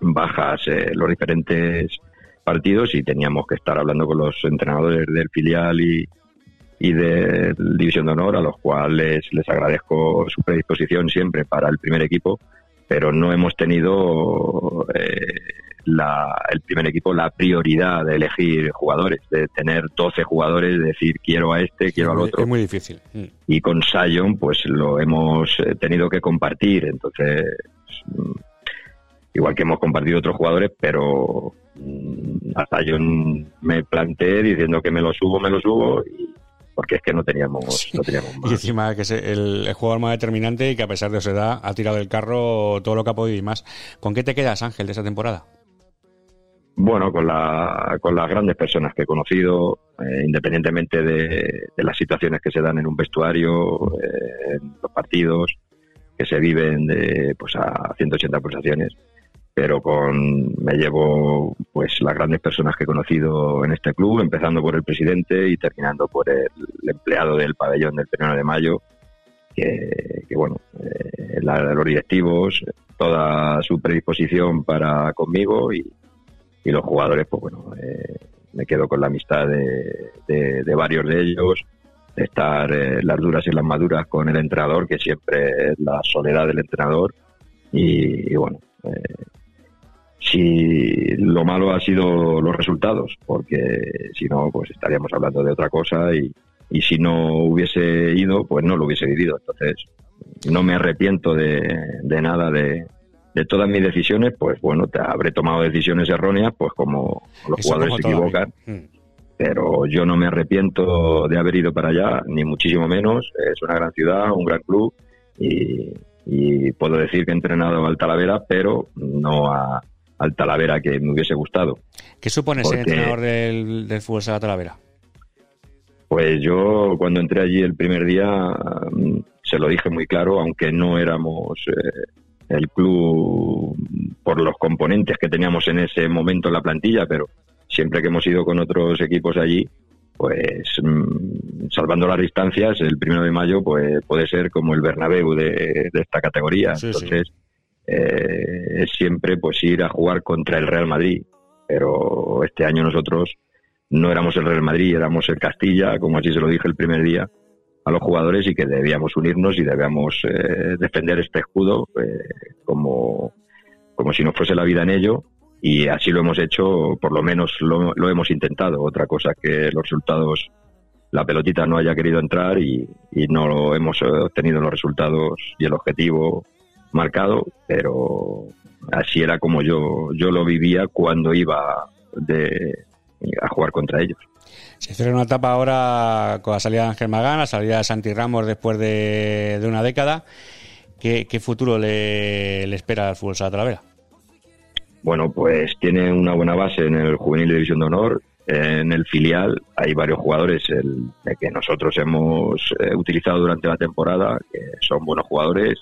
bajas eh, los diferentes partidos y teníamos que estar hablando con los entrenadores del filial y, y de División de Honor, a los cuales les agradezco su predisposición siempre para el primer equipo, pero no hemos tenido eh, la, el primer equipo la prioridad de elegir jugadores, de tener 12 jugadores, de decir quiero a este, quiero al otro. Es muy difícil. Mm. Y con Sion, pues lo hemos eh, tenido que compartir, entonces mm, igual que hemos compartido otros jugadores, pero hasta yo me planteé diciendo que me lo subo, me lo subo, y, porque es que no teníamos, no teníamos más. Y encima que es el, el, jugador más determinante y que a pesar de su edad ha tirado el carro todo lo que ha podido y más. ¿Con qué te quedas, Ángel, de esa temporada? Bueno, con, la, con las grandes personas que he conocido, eh, independientemente de, de, las situaciones que se dan en un vestuario, eh, en los partidos que se viven de, pues a 180 pulsaciones pero con me llevo pues las grandes personas que he conocido en este club, empezando por el presidente y terminando por el, empleado del pabellón del 1 de mayo, que, que bueno, eh, la, los directivos, toda su predisposición para conmigo y, y los jugadores, pues bueno, eh, me quedo con la amistad de, de, de varios de ellos, de estar eh, las duras y las maduras con el entrenador, que siempre es la soledad del entrenador. Y, y bueno, eh, si lo malo ha sido los resultados, porque si no, pues estaríamos hablando de otra cosa y, y si no hubiese ido, pues no lo hubiese vivido. Entonces, no me arrepiento de, de nada de, de todas mis decisiones, pues bueno, te habré tomado decisiones erróneas, pues como los Eso jugadores se equivocan. Mm. Pero yo no me arrepiento de haber ido para allá, ni muchísimo menos. Es una gran ciudad, un gran club y, y puedo decir que he entrenado al Talavera, pero no a, al Talavera que me hubiese gustado. ¿Qué supone Porque, ser entrenador del, del fútbol sala Talavera? Pues yo cuando entré allí el primer día mm, se lo dije muy claro, aunque no éramos eh, el club por los componentes que teníamos en ese momento en la plantilla, pero siempre que hemos ido con otros equipos allí, pues mmm, salvando las distancias, el primero de mayo pues puede ser como el Bernabéu de, de esta categoría. Sí, Entonces, sí eh, siempre pues ir a jugar contra el Real Madrid. Pero este año nosotros no éramos el Real Madrid, éramos el Castilla, como así se lo dije el primer día a los jugadores y que debíamos unirnos y debíamos eh, defender este escudo eh, como, como si no fuese la vida en ello y así lo hemos hecho, por lo menos lo, hemos intentado. Otra cosa que los resultados, la pelotita no haya querido entrar y, y no hemos obtenido los resultados y el objetivo marcado, pero así era como yo, yo lo vivía cuando iba de, a jugar contra ellos. Se cierra una etapa ahora con la salida de Ángel Magán, la salida de Santi Ramos después de, de una década. ¿Qué, qué futuro le, le, espera al fútbol Sala Talavera? Bueno, pues tiene una buena base en el Juvenil de División de Honor. En el filial hay varios jugadores el, que nosotros hemos eh, utilizado durante la temporada, que son buenos jugadores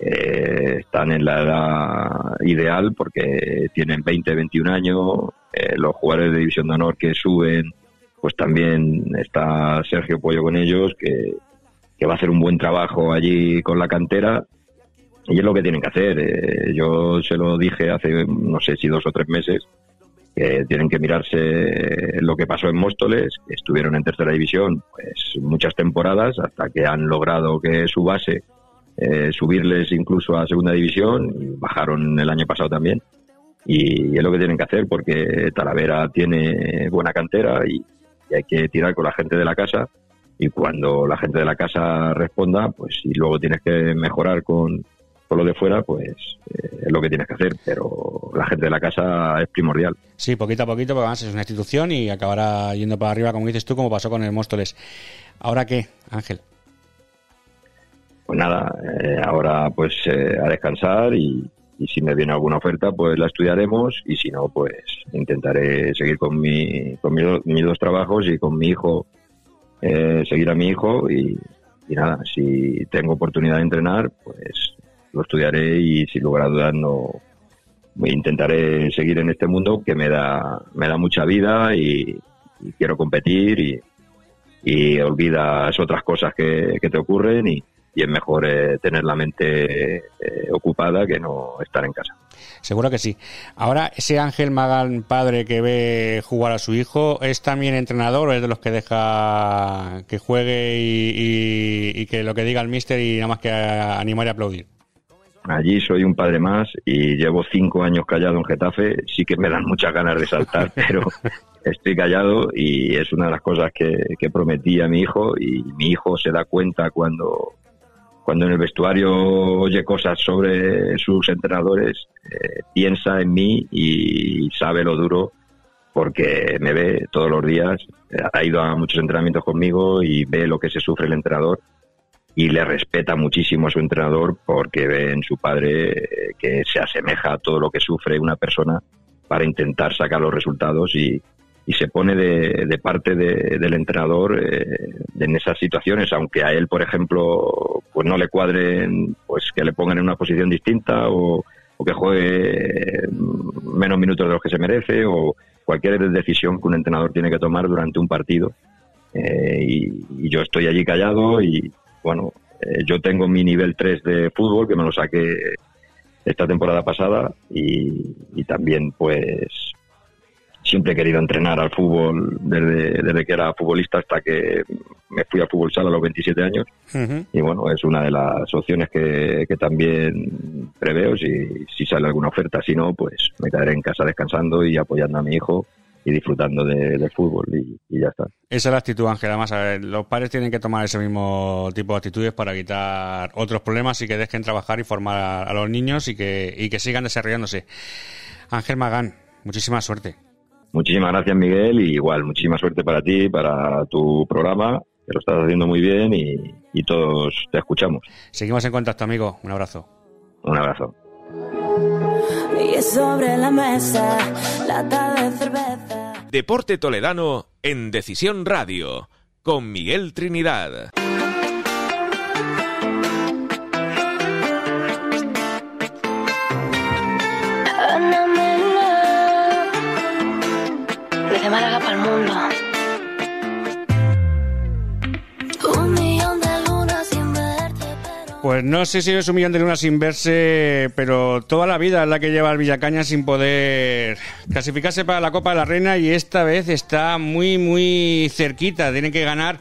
eh, están en la edad ideal porque tienen 20, 21 años. Eh, los jugadores de División de Honor que suben, pues también está Sergio Pollo con ellos, que, que va a hacer un buen trabajo allí con la cantera. Y es lo que tienen que hacer. Eh, yo se lo dije hace, no sé si dos o tres meses, que tienen que mirarse lo que pasó en Móstoles, que estuvieron en tercera división pues muchas temporadas hasta que han logrado que su base eh, subirles incluso a segunda división, bajaron el año pasado también. Y es lo que tienen que hacer porque Talavera tiene buena cantera y, hay que tirar con la gente de la casa. Y cuando la gente de la casa responda, pues si luego tienes que mejorar con, con lo de fuera, pues eh, es lo que tienes que hacer, pero la gente de la casa es primordial. Sí, poquito a poquito, porque además es una institución y acabará yendo para arriba, como dices tú, como pasó con el Móstoles. ¿Ahora qué, Ángel? Pues nada, eh, ahora pues eh, a descansar y, si me viene alguna oferta pues la estudiaremos y si no pues intentaré seguir con, mi, con mi, mis dos trabajos y con mi hijo, eh, seguir a mi hijo y, nada, si tengo oportunidad de entrenar pues lo estudiaré y sin lugar a dudas no, intentaré seguir en este mundo que me da, me da mucha vida y, y quiero competir y, y olvidas otras cosas que, que te ocurren y, y es mejor eh, tener la mente eh, ocupada que no estar en casa. Seguro que sí. Ahora, ese Ángel Magán padre que ve jugar a su hijo, ¿es también entrenador o es de los que deja que juegue y, y- y que lo que diga el mister y nada más que animar y aplaudir? Allí soy un padre más y llevo cinco años callado en Getafe. Sí que me dan muchas ganas de saltar, pero estoy callado y es una de las cosas que, que prometí a mi hijo y mi hijo se da cuenta cuando, cuando en el vestuario oye cosas sobre sus entrenadores, eh, piensa en mí y sabe lo duro porque me ve todos los días, ha ido a muchos entrenamientos conmigo y ve lo que se sufre el entrenador y le respeta muchísimo a su entrenador porque ve en su padre eh, que se asemeja a todo lo que sufre una persona para intentar sacar los resultados y, y se pone de, de parte de- del entrenador eh, en esas situaciones, aunque a él, por ejemplo, pues no le cuadren, pues que le pongan en una posición distinta o, o que juegue menos minutos de los que se merece o cualquier decisión que un entrenador tiene que tomar durante un partido. Eh, y, yo estoy allí callado y bueno, eh, yo tengo mi nivel 3 de fútbol que me lo saqué esta temporada pasada y también pues siempre he querido entrenar al fútbol desde, desde que era futbolista hasta que me fui a fútbol sala a los 27 años y bueno, es una de las opciones que, que también preveo si, si sale alguna oferta, si no, pues me quedaré en casa descansando y apoyando a mi hijo y disfrutando de- del fútbol y, y ya está. Esa es la actitud, Ángel. Además, a ver, los padres tienen que tomar ese mismo tipo de actitudes para quitar otros problemas y que dejen trabajar y formar a, a los niños y que, y que sigan desarrollándose. Ángel Magán, muchísima suerte. Muchísimas gracias, Miguel, y igual, muchísima suerte para ti, para tu programa, que lo estás haciendo muy bien y, y todos te escuchamos. Seguimos en contacto, amigo. Un abrazo. Un abrazo. Y sobre la mesa, lata de cerveza. Deporte Toledano en Decisión Radio con Miguel Trinidad. Pues no sé si es un millón de lunas sin verse, pero toda la vida es la que lleva el Villacaña sin poder clasificarse para la Copa de la Reina y esta vez está muy, muy cerquita. Tienen que ganar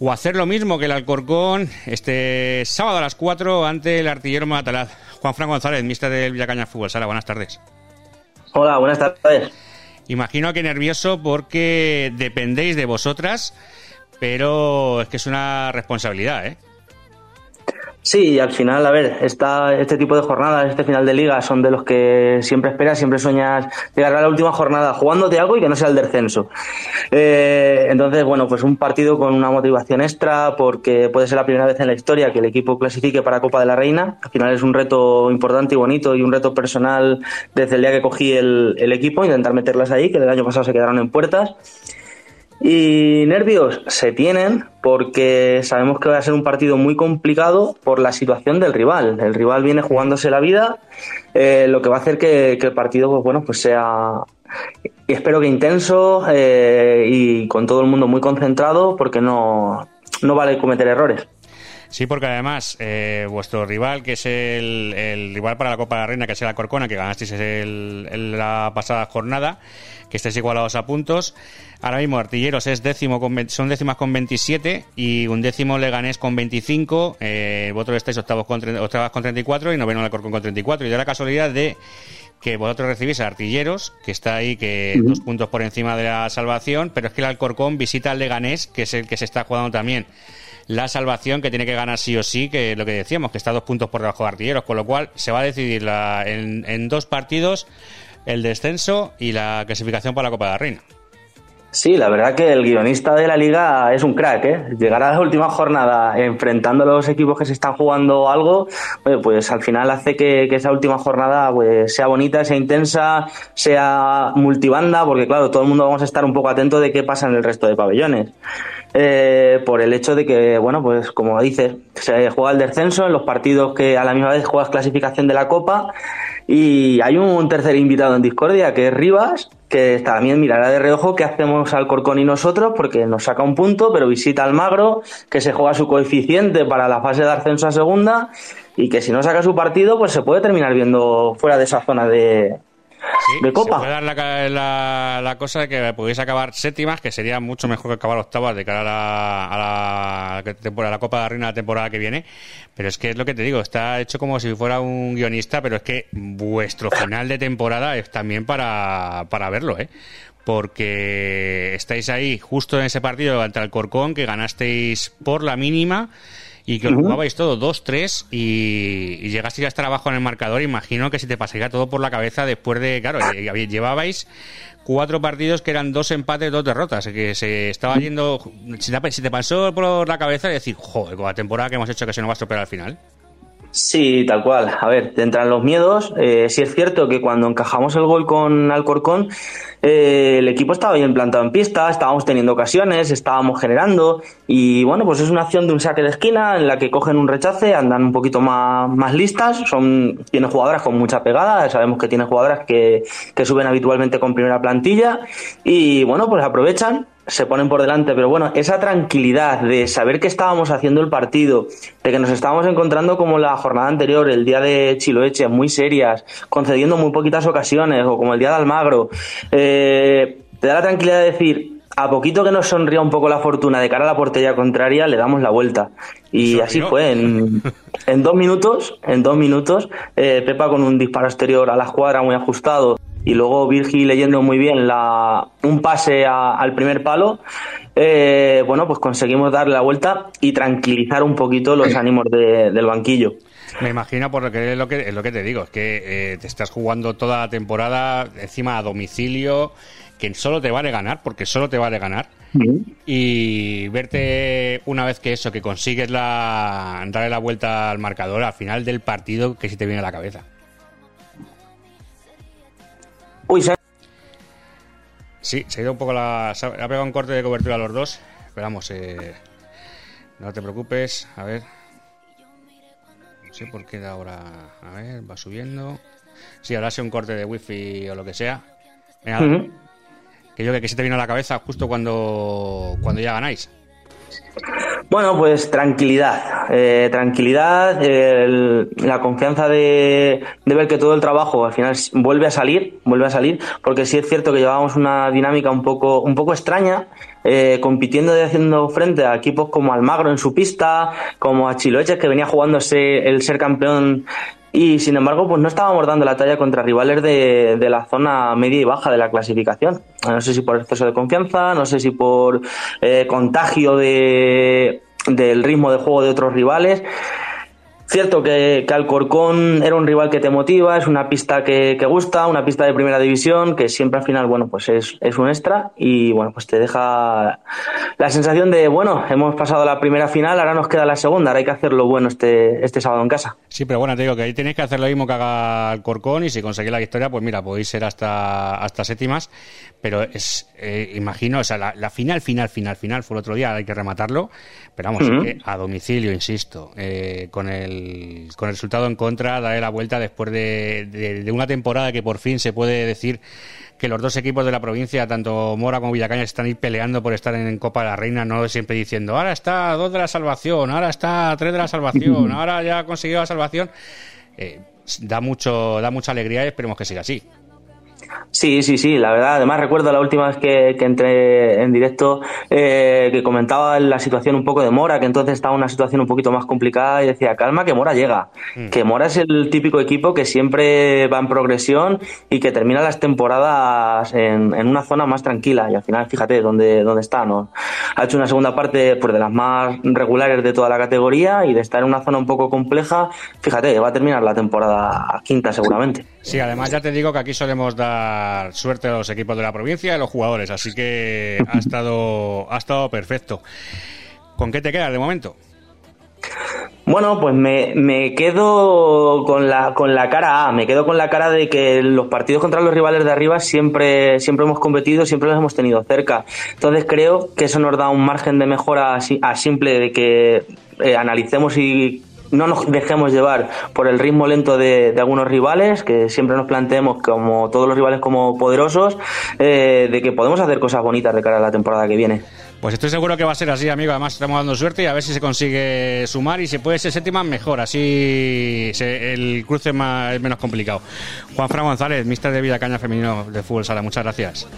o hacer lo mismo que el Alcorcón este sábado a las 4 ante el artillero Matalaz. Juan Fran González, mister del Villacaña Fútbol Sala. Buenas tardes. Hola, buenas tardes. Imagino que nervioso porque dependéis de vosotras, pero es que es una responsabilidad, ¿eh? Sí, al final, a ver, esta, este tipo de jornadas, este final de liga, son de los que siempre esperas, siempre sueñas llegar a la última jornada jugándote algo y que no sea el descenso. Eh, entonces, bueno, pues un partido con una motivación extra, porque puede ser la primera vez en la historia que el equipo clasifique para Copa de la Reina. Al final es un reto importante y bonito y un reto personal desde el día que cogí el, el equipo, intentar meterlas ahí, que el año pasado se quedaron en puertas. Y nervios se tienen porque sabemos que va a ser un partido muy complicado por la situación del rival. El rival viene jugándose la vida, eh, lo que va a hacer que, el partido, pues bueno, pues sea, y espero que intenso eh, y con todo el mundo muy concentrado porque no, no vale cometer errores. Sí, porque además eh, vuestro rival, que es el, el rival para la Copa de la Reina, que es el Alcorcona, que ganasteis el, el- la pasada jornada, que estáis igualados a puntos. Ahora mismo Artilleros es décimo con, son décimas con 27 y un décimo Leganés con 25. Eh, vosotros estáis octavos con, octavas con 34 y noveno Alcorcón con 34. Y da la casualidad de que vosotros recibís a Artilleros, que está ahí, que dos puntos por encima de la salvación, pero es que el Alcorcón visita al Leganés, que es el que se está jugando también la salvación, que tiene que ganar sí o sí, que es lo que decíamos, que está dos puntos por debajo de Artilleros, con lo cual se va a decidir la- en, en dos partidos el descenso y la clasificación para la Copa de la Reina. Sí, la verdad que el guionista de la liga es un crack, ¿eh? Llegar a la última jornada enfrentando a los equipos que se están jugando algo, pues al final hace que, que esa última jornada pues, sea bonita, sea intensa, sea multibanda, porque claro, todo el mundo vamos a estar un poco atento de qué pasa en el resto de pabellones. eh, por el hecho de que, bueno, pues como dices, se juega el descenso en los partidos que a la misma vez juegas clasificación de la Copa y hay un tercer invitado en discordia que es Rivas, que también mirará de reojo qué hacemos al Corcón y nosotros, porque nos saca un punto, pero visita al Magro, que se juega su coeficiente para la fase de ascenso a segunda, y que si no saca su partido, pues se puede terminar viendo fuera de esa zona de, de Copa. Se puede dar la, la- la cosa de que pudiese acabar séptimas, que sería mucho mejor que acabar octavas de cara a la, a la, temporada, a la Copa de la Reina de la temporada que viene. Pero es que es lo que te digo, está hecho como si fuera un guionista, pero es que vuestro final de temporada es también para, para verlo, ¿eh? Porque estáis ahí justo en ese partido ante el Corcón, que ganasteis por la mínima y que os Ujú. jugabais todo 2-3 y, y llegasteis a estar abajo en el marcador, imagino que si te pasaría todo por la cabeza después de, claro, lle- lle- llevabais cuatro partidos que eran dos empates, dos derrotas, que se estaba yendo, si te, pasó por la cabeza decir, joder, con la temporada que hemos hecho que se nos va a estropear al final. Sí, tal cual. A ver, te entran los miedos. Eh, sí es cierto que cuando encajamos el gol con Alcorcón, eh, el equipo estaba bien plantado en pista, estábamos teniendo ocasiones, estábamos generando y bueno, pues es una acción de un saque de esquina en la que cogen un rechace, andan un poquito más, más listas, son tiene jugadoras con mucha pegada, sabemos que tiene jugadoras que, que suben habitualmente con primera plantilla y bueno, pues aprovechan se ponen por delante, pero bueno, esa tranquilidad de saber que estábamos haciendo el partido, de que nos estábamos encontrando como la jornada anterior, el día de Chiloeche, muy serias, concediendo muy poquitas ocasiones, o como el día de Almagro, eh, te da la tranquilidad de decir, a poquito que nos sonría un poco la fortuna de cara a la portería contraria, le damos la vuelta. Y así fue, en, en dos minutos, en dos minutos, eh, Pepa con un disparo exterior a la escuadra muy ajustado y luego Virgi leyendo muy bien la, un pase a- al primer palo, eh, bueno, pues conseguimos darle la vuelta y tranquilizar un poquito los ánimos de- del banquillo. Me imagino por lo que es lo que, es lo que te digo, es que eh, te estás jugando toda la temporada encima a domicilio, que solo te vale ganar, porque solo te vale ganar. Y verte una vez que eso, que consigues la, darle la vuelta al marcador al final del partido, que si te viene a la cabeza. Uy, se- Sí, se ha ido un poco la. Se ha pegado un corte de cobertura a los dos. Esperamos, eh, no te preocupes. A ver. No sé por qué da ahora. A ver, va subiendo. Sí, ahora ha sido un corte de wifi o lo que sea. Venga, que yo que, que se te vino a la cabeza justo cuando, cuando ya ganáis. Bueno, pues tranquilidad, eh, tranquilidad, el- la confianza de, de ver que todo el trabajo al final vuelve a salir, vuelve a salir, porque sí es cierto que llevábamos una dinámica un poco, un poco extraña, eh, compitiendo y haciendo frente a equipos como Almagro en su pista, como a Chiloeches que venía jugándose el ser campeón y sin embargo pues no estábamos dando la talla contra rivales de, de la zona media y baja de la clasificación. No sé si por exceso de confianza, no sé si por eh, contagio de, del ritmo de juego de otros rivales. Cierto que, que Alcorcón era un rival que te motiva, es una pista que, que gusta, una pista de primera división, que siempre al final, bueno, pues es, es un extra y bueno, pues te deja la sensación de, bueno, hemos pasado la primera final, ahora nos queda la segunda, ahora hay que hacerlo bueno este, este sábado en casa. Sí, pero bueno, te digo que ahí tenéis que hacer lo mismo que haga el Corcón y si conseguís la victoria, pues mira, podéis ser hasta, hasta séptimas. Pero es, eh, imagino, o sea, la, la final, final, final, final fue el otro día, hay que rematarlo. Pero vamos, Ujú. es que a domicilio, insisto, eh, con, el, con el resultado en contra, daré la vuelta después de, de- de una temporada que por fin se puede decir que los dos equipos de la provincia, tanto Mora como Villacaña, están ahí peleando por estar en Copa de la Reina, no siempre diciendo, ahora está a dos de la salvación, ahora está a tres de la salvación, ahora ya ha conseguido la salvación. Eh, da mucho da mucha alegría y esperemos que siga así. Sí, sí, sí, la verdad. Además recuerdo la última vez que, que entré en directo eh, que comentaba la situación un poco de Mora, que entonces estaba en una situación un poquito más complicada y decía, calma, que Mora llega. Mm. Que Mora es el típico equipo que siempre va en progresión y que termina las temporadas en, en una zona más tranquila. Y al final, fíjate dónde, dónde está, ¿no? Ha hecho una segunda parte pues, de las más regulares de toda la categoría y de estar en una zona un poco compleja, fíjate, va a terminar la temporada quinta seguramente. Sí, además ya te digo que aquí solemos dar suerte a los equipos de la provincia y a los jugadores, así que ha estado, ha estado perfecto. ¿Con qué te quedas de momento? Bueno, pues me, me quedo con la, con la cara A, me quedo con la cara de que los partidos contra los rivales de arriba siempre, siempre hemos competido, siempre los hemos tenido cerca. Entonces creo que eso nos da un margen de mejora a, a simple de que eh, analicemos y no nos dejemos llevar por el ritmo lento de, de algunos rivales, que siempre nos planteemos como todos los rivales como poderosos, eh, de que podemos hacer cosas bonitas de cara a la temporada que viene. Pues estoy seguro que va a ser así, amigo. Además, estamos dando suerte y a ver si se consigue sumar y si puede ser séptima, mejor. Así se- el cruce más, es menos complicado. Juan Fran González, mister de Vida Caña Femenino de Fútbol Sala, muchas gracias.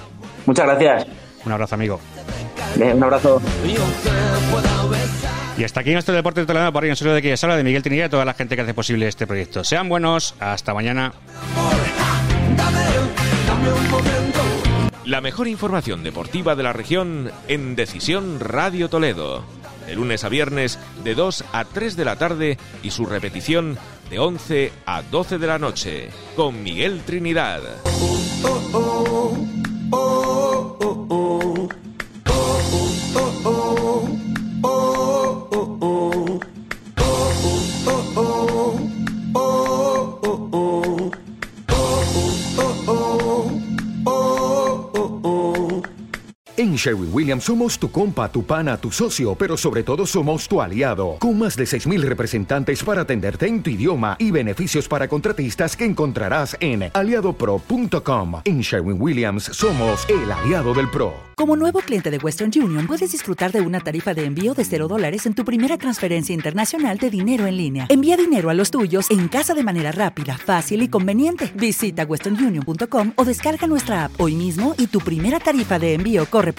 Muchas gracias. Un abrazo, amigo. Bien, un abrazo. Y hasta aquí nuestro deporte toledano por hoy. En serio de que habla de Miguel Trinidad y toda la gente que hace posible este proyecto. Sean buenos, hasta mañana. La mejor información deportiva de la región en Decisión Radio Toledo. De lunes a viernes de 2 a 3 de la tarde y su repetición de 11 a 12 de la noche con Miguel Trinidad. Sherwin Williams somos tu compa, tu pana, tu socio, pero sobre todo somos tu aliado, con más de 6.000 representantes para atenderte en tu idioma y beneficios para contratistas que encontrarás en aliadopro.com. En Sherwin Williams somos el aliado del PRO. Como nuevo cliente de Western Union, puedes disfrutar de una tarifa de envío de 0 dólares en tu primera transferencia internacional de dinero en línea. Envía dinero a los tuyos en casa de manera rápida, fácil y conveniente. Visita westernunion.com o descarga nuestra app hoy mismo y tu primera tarifa de envío corre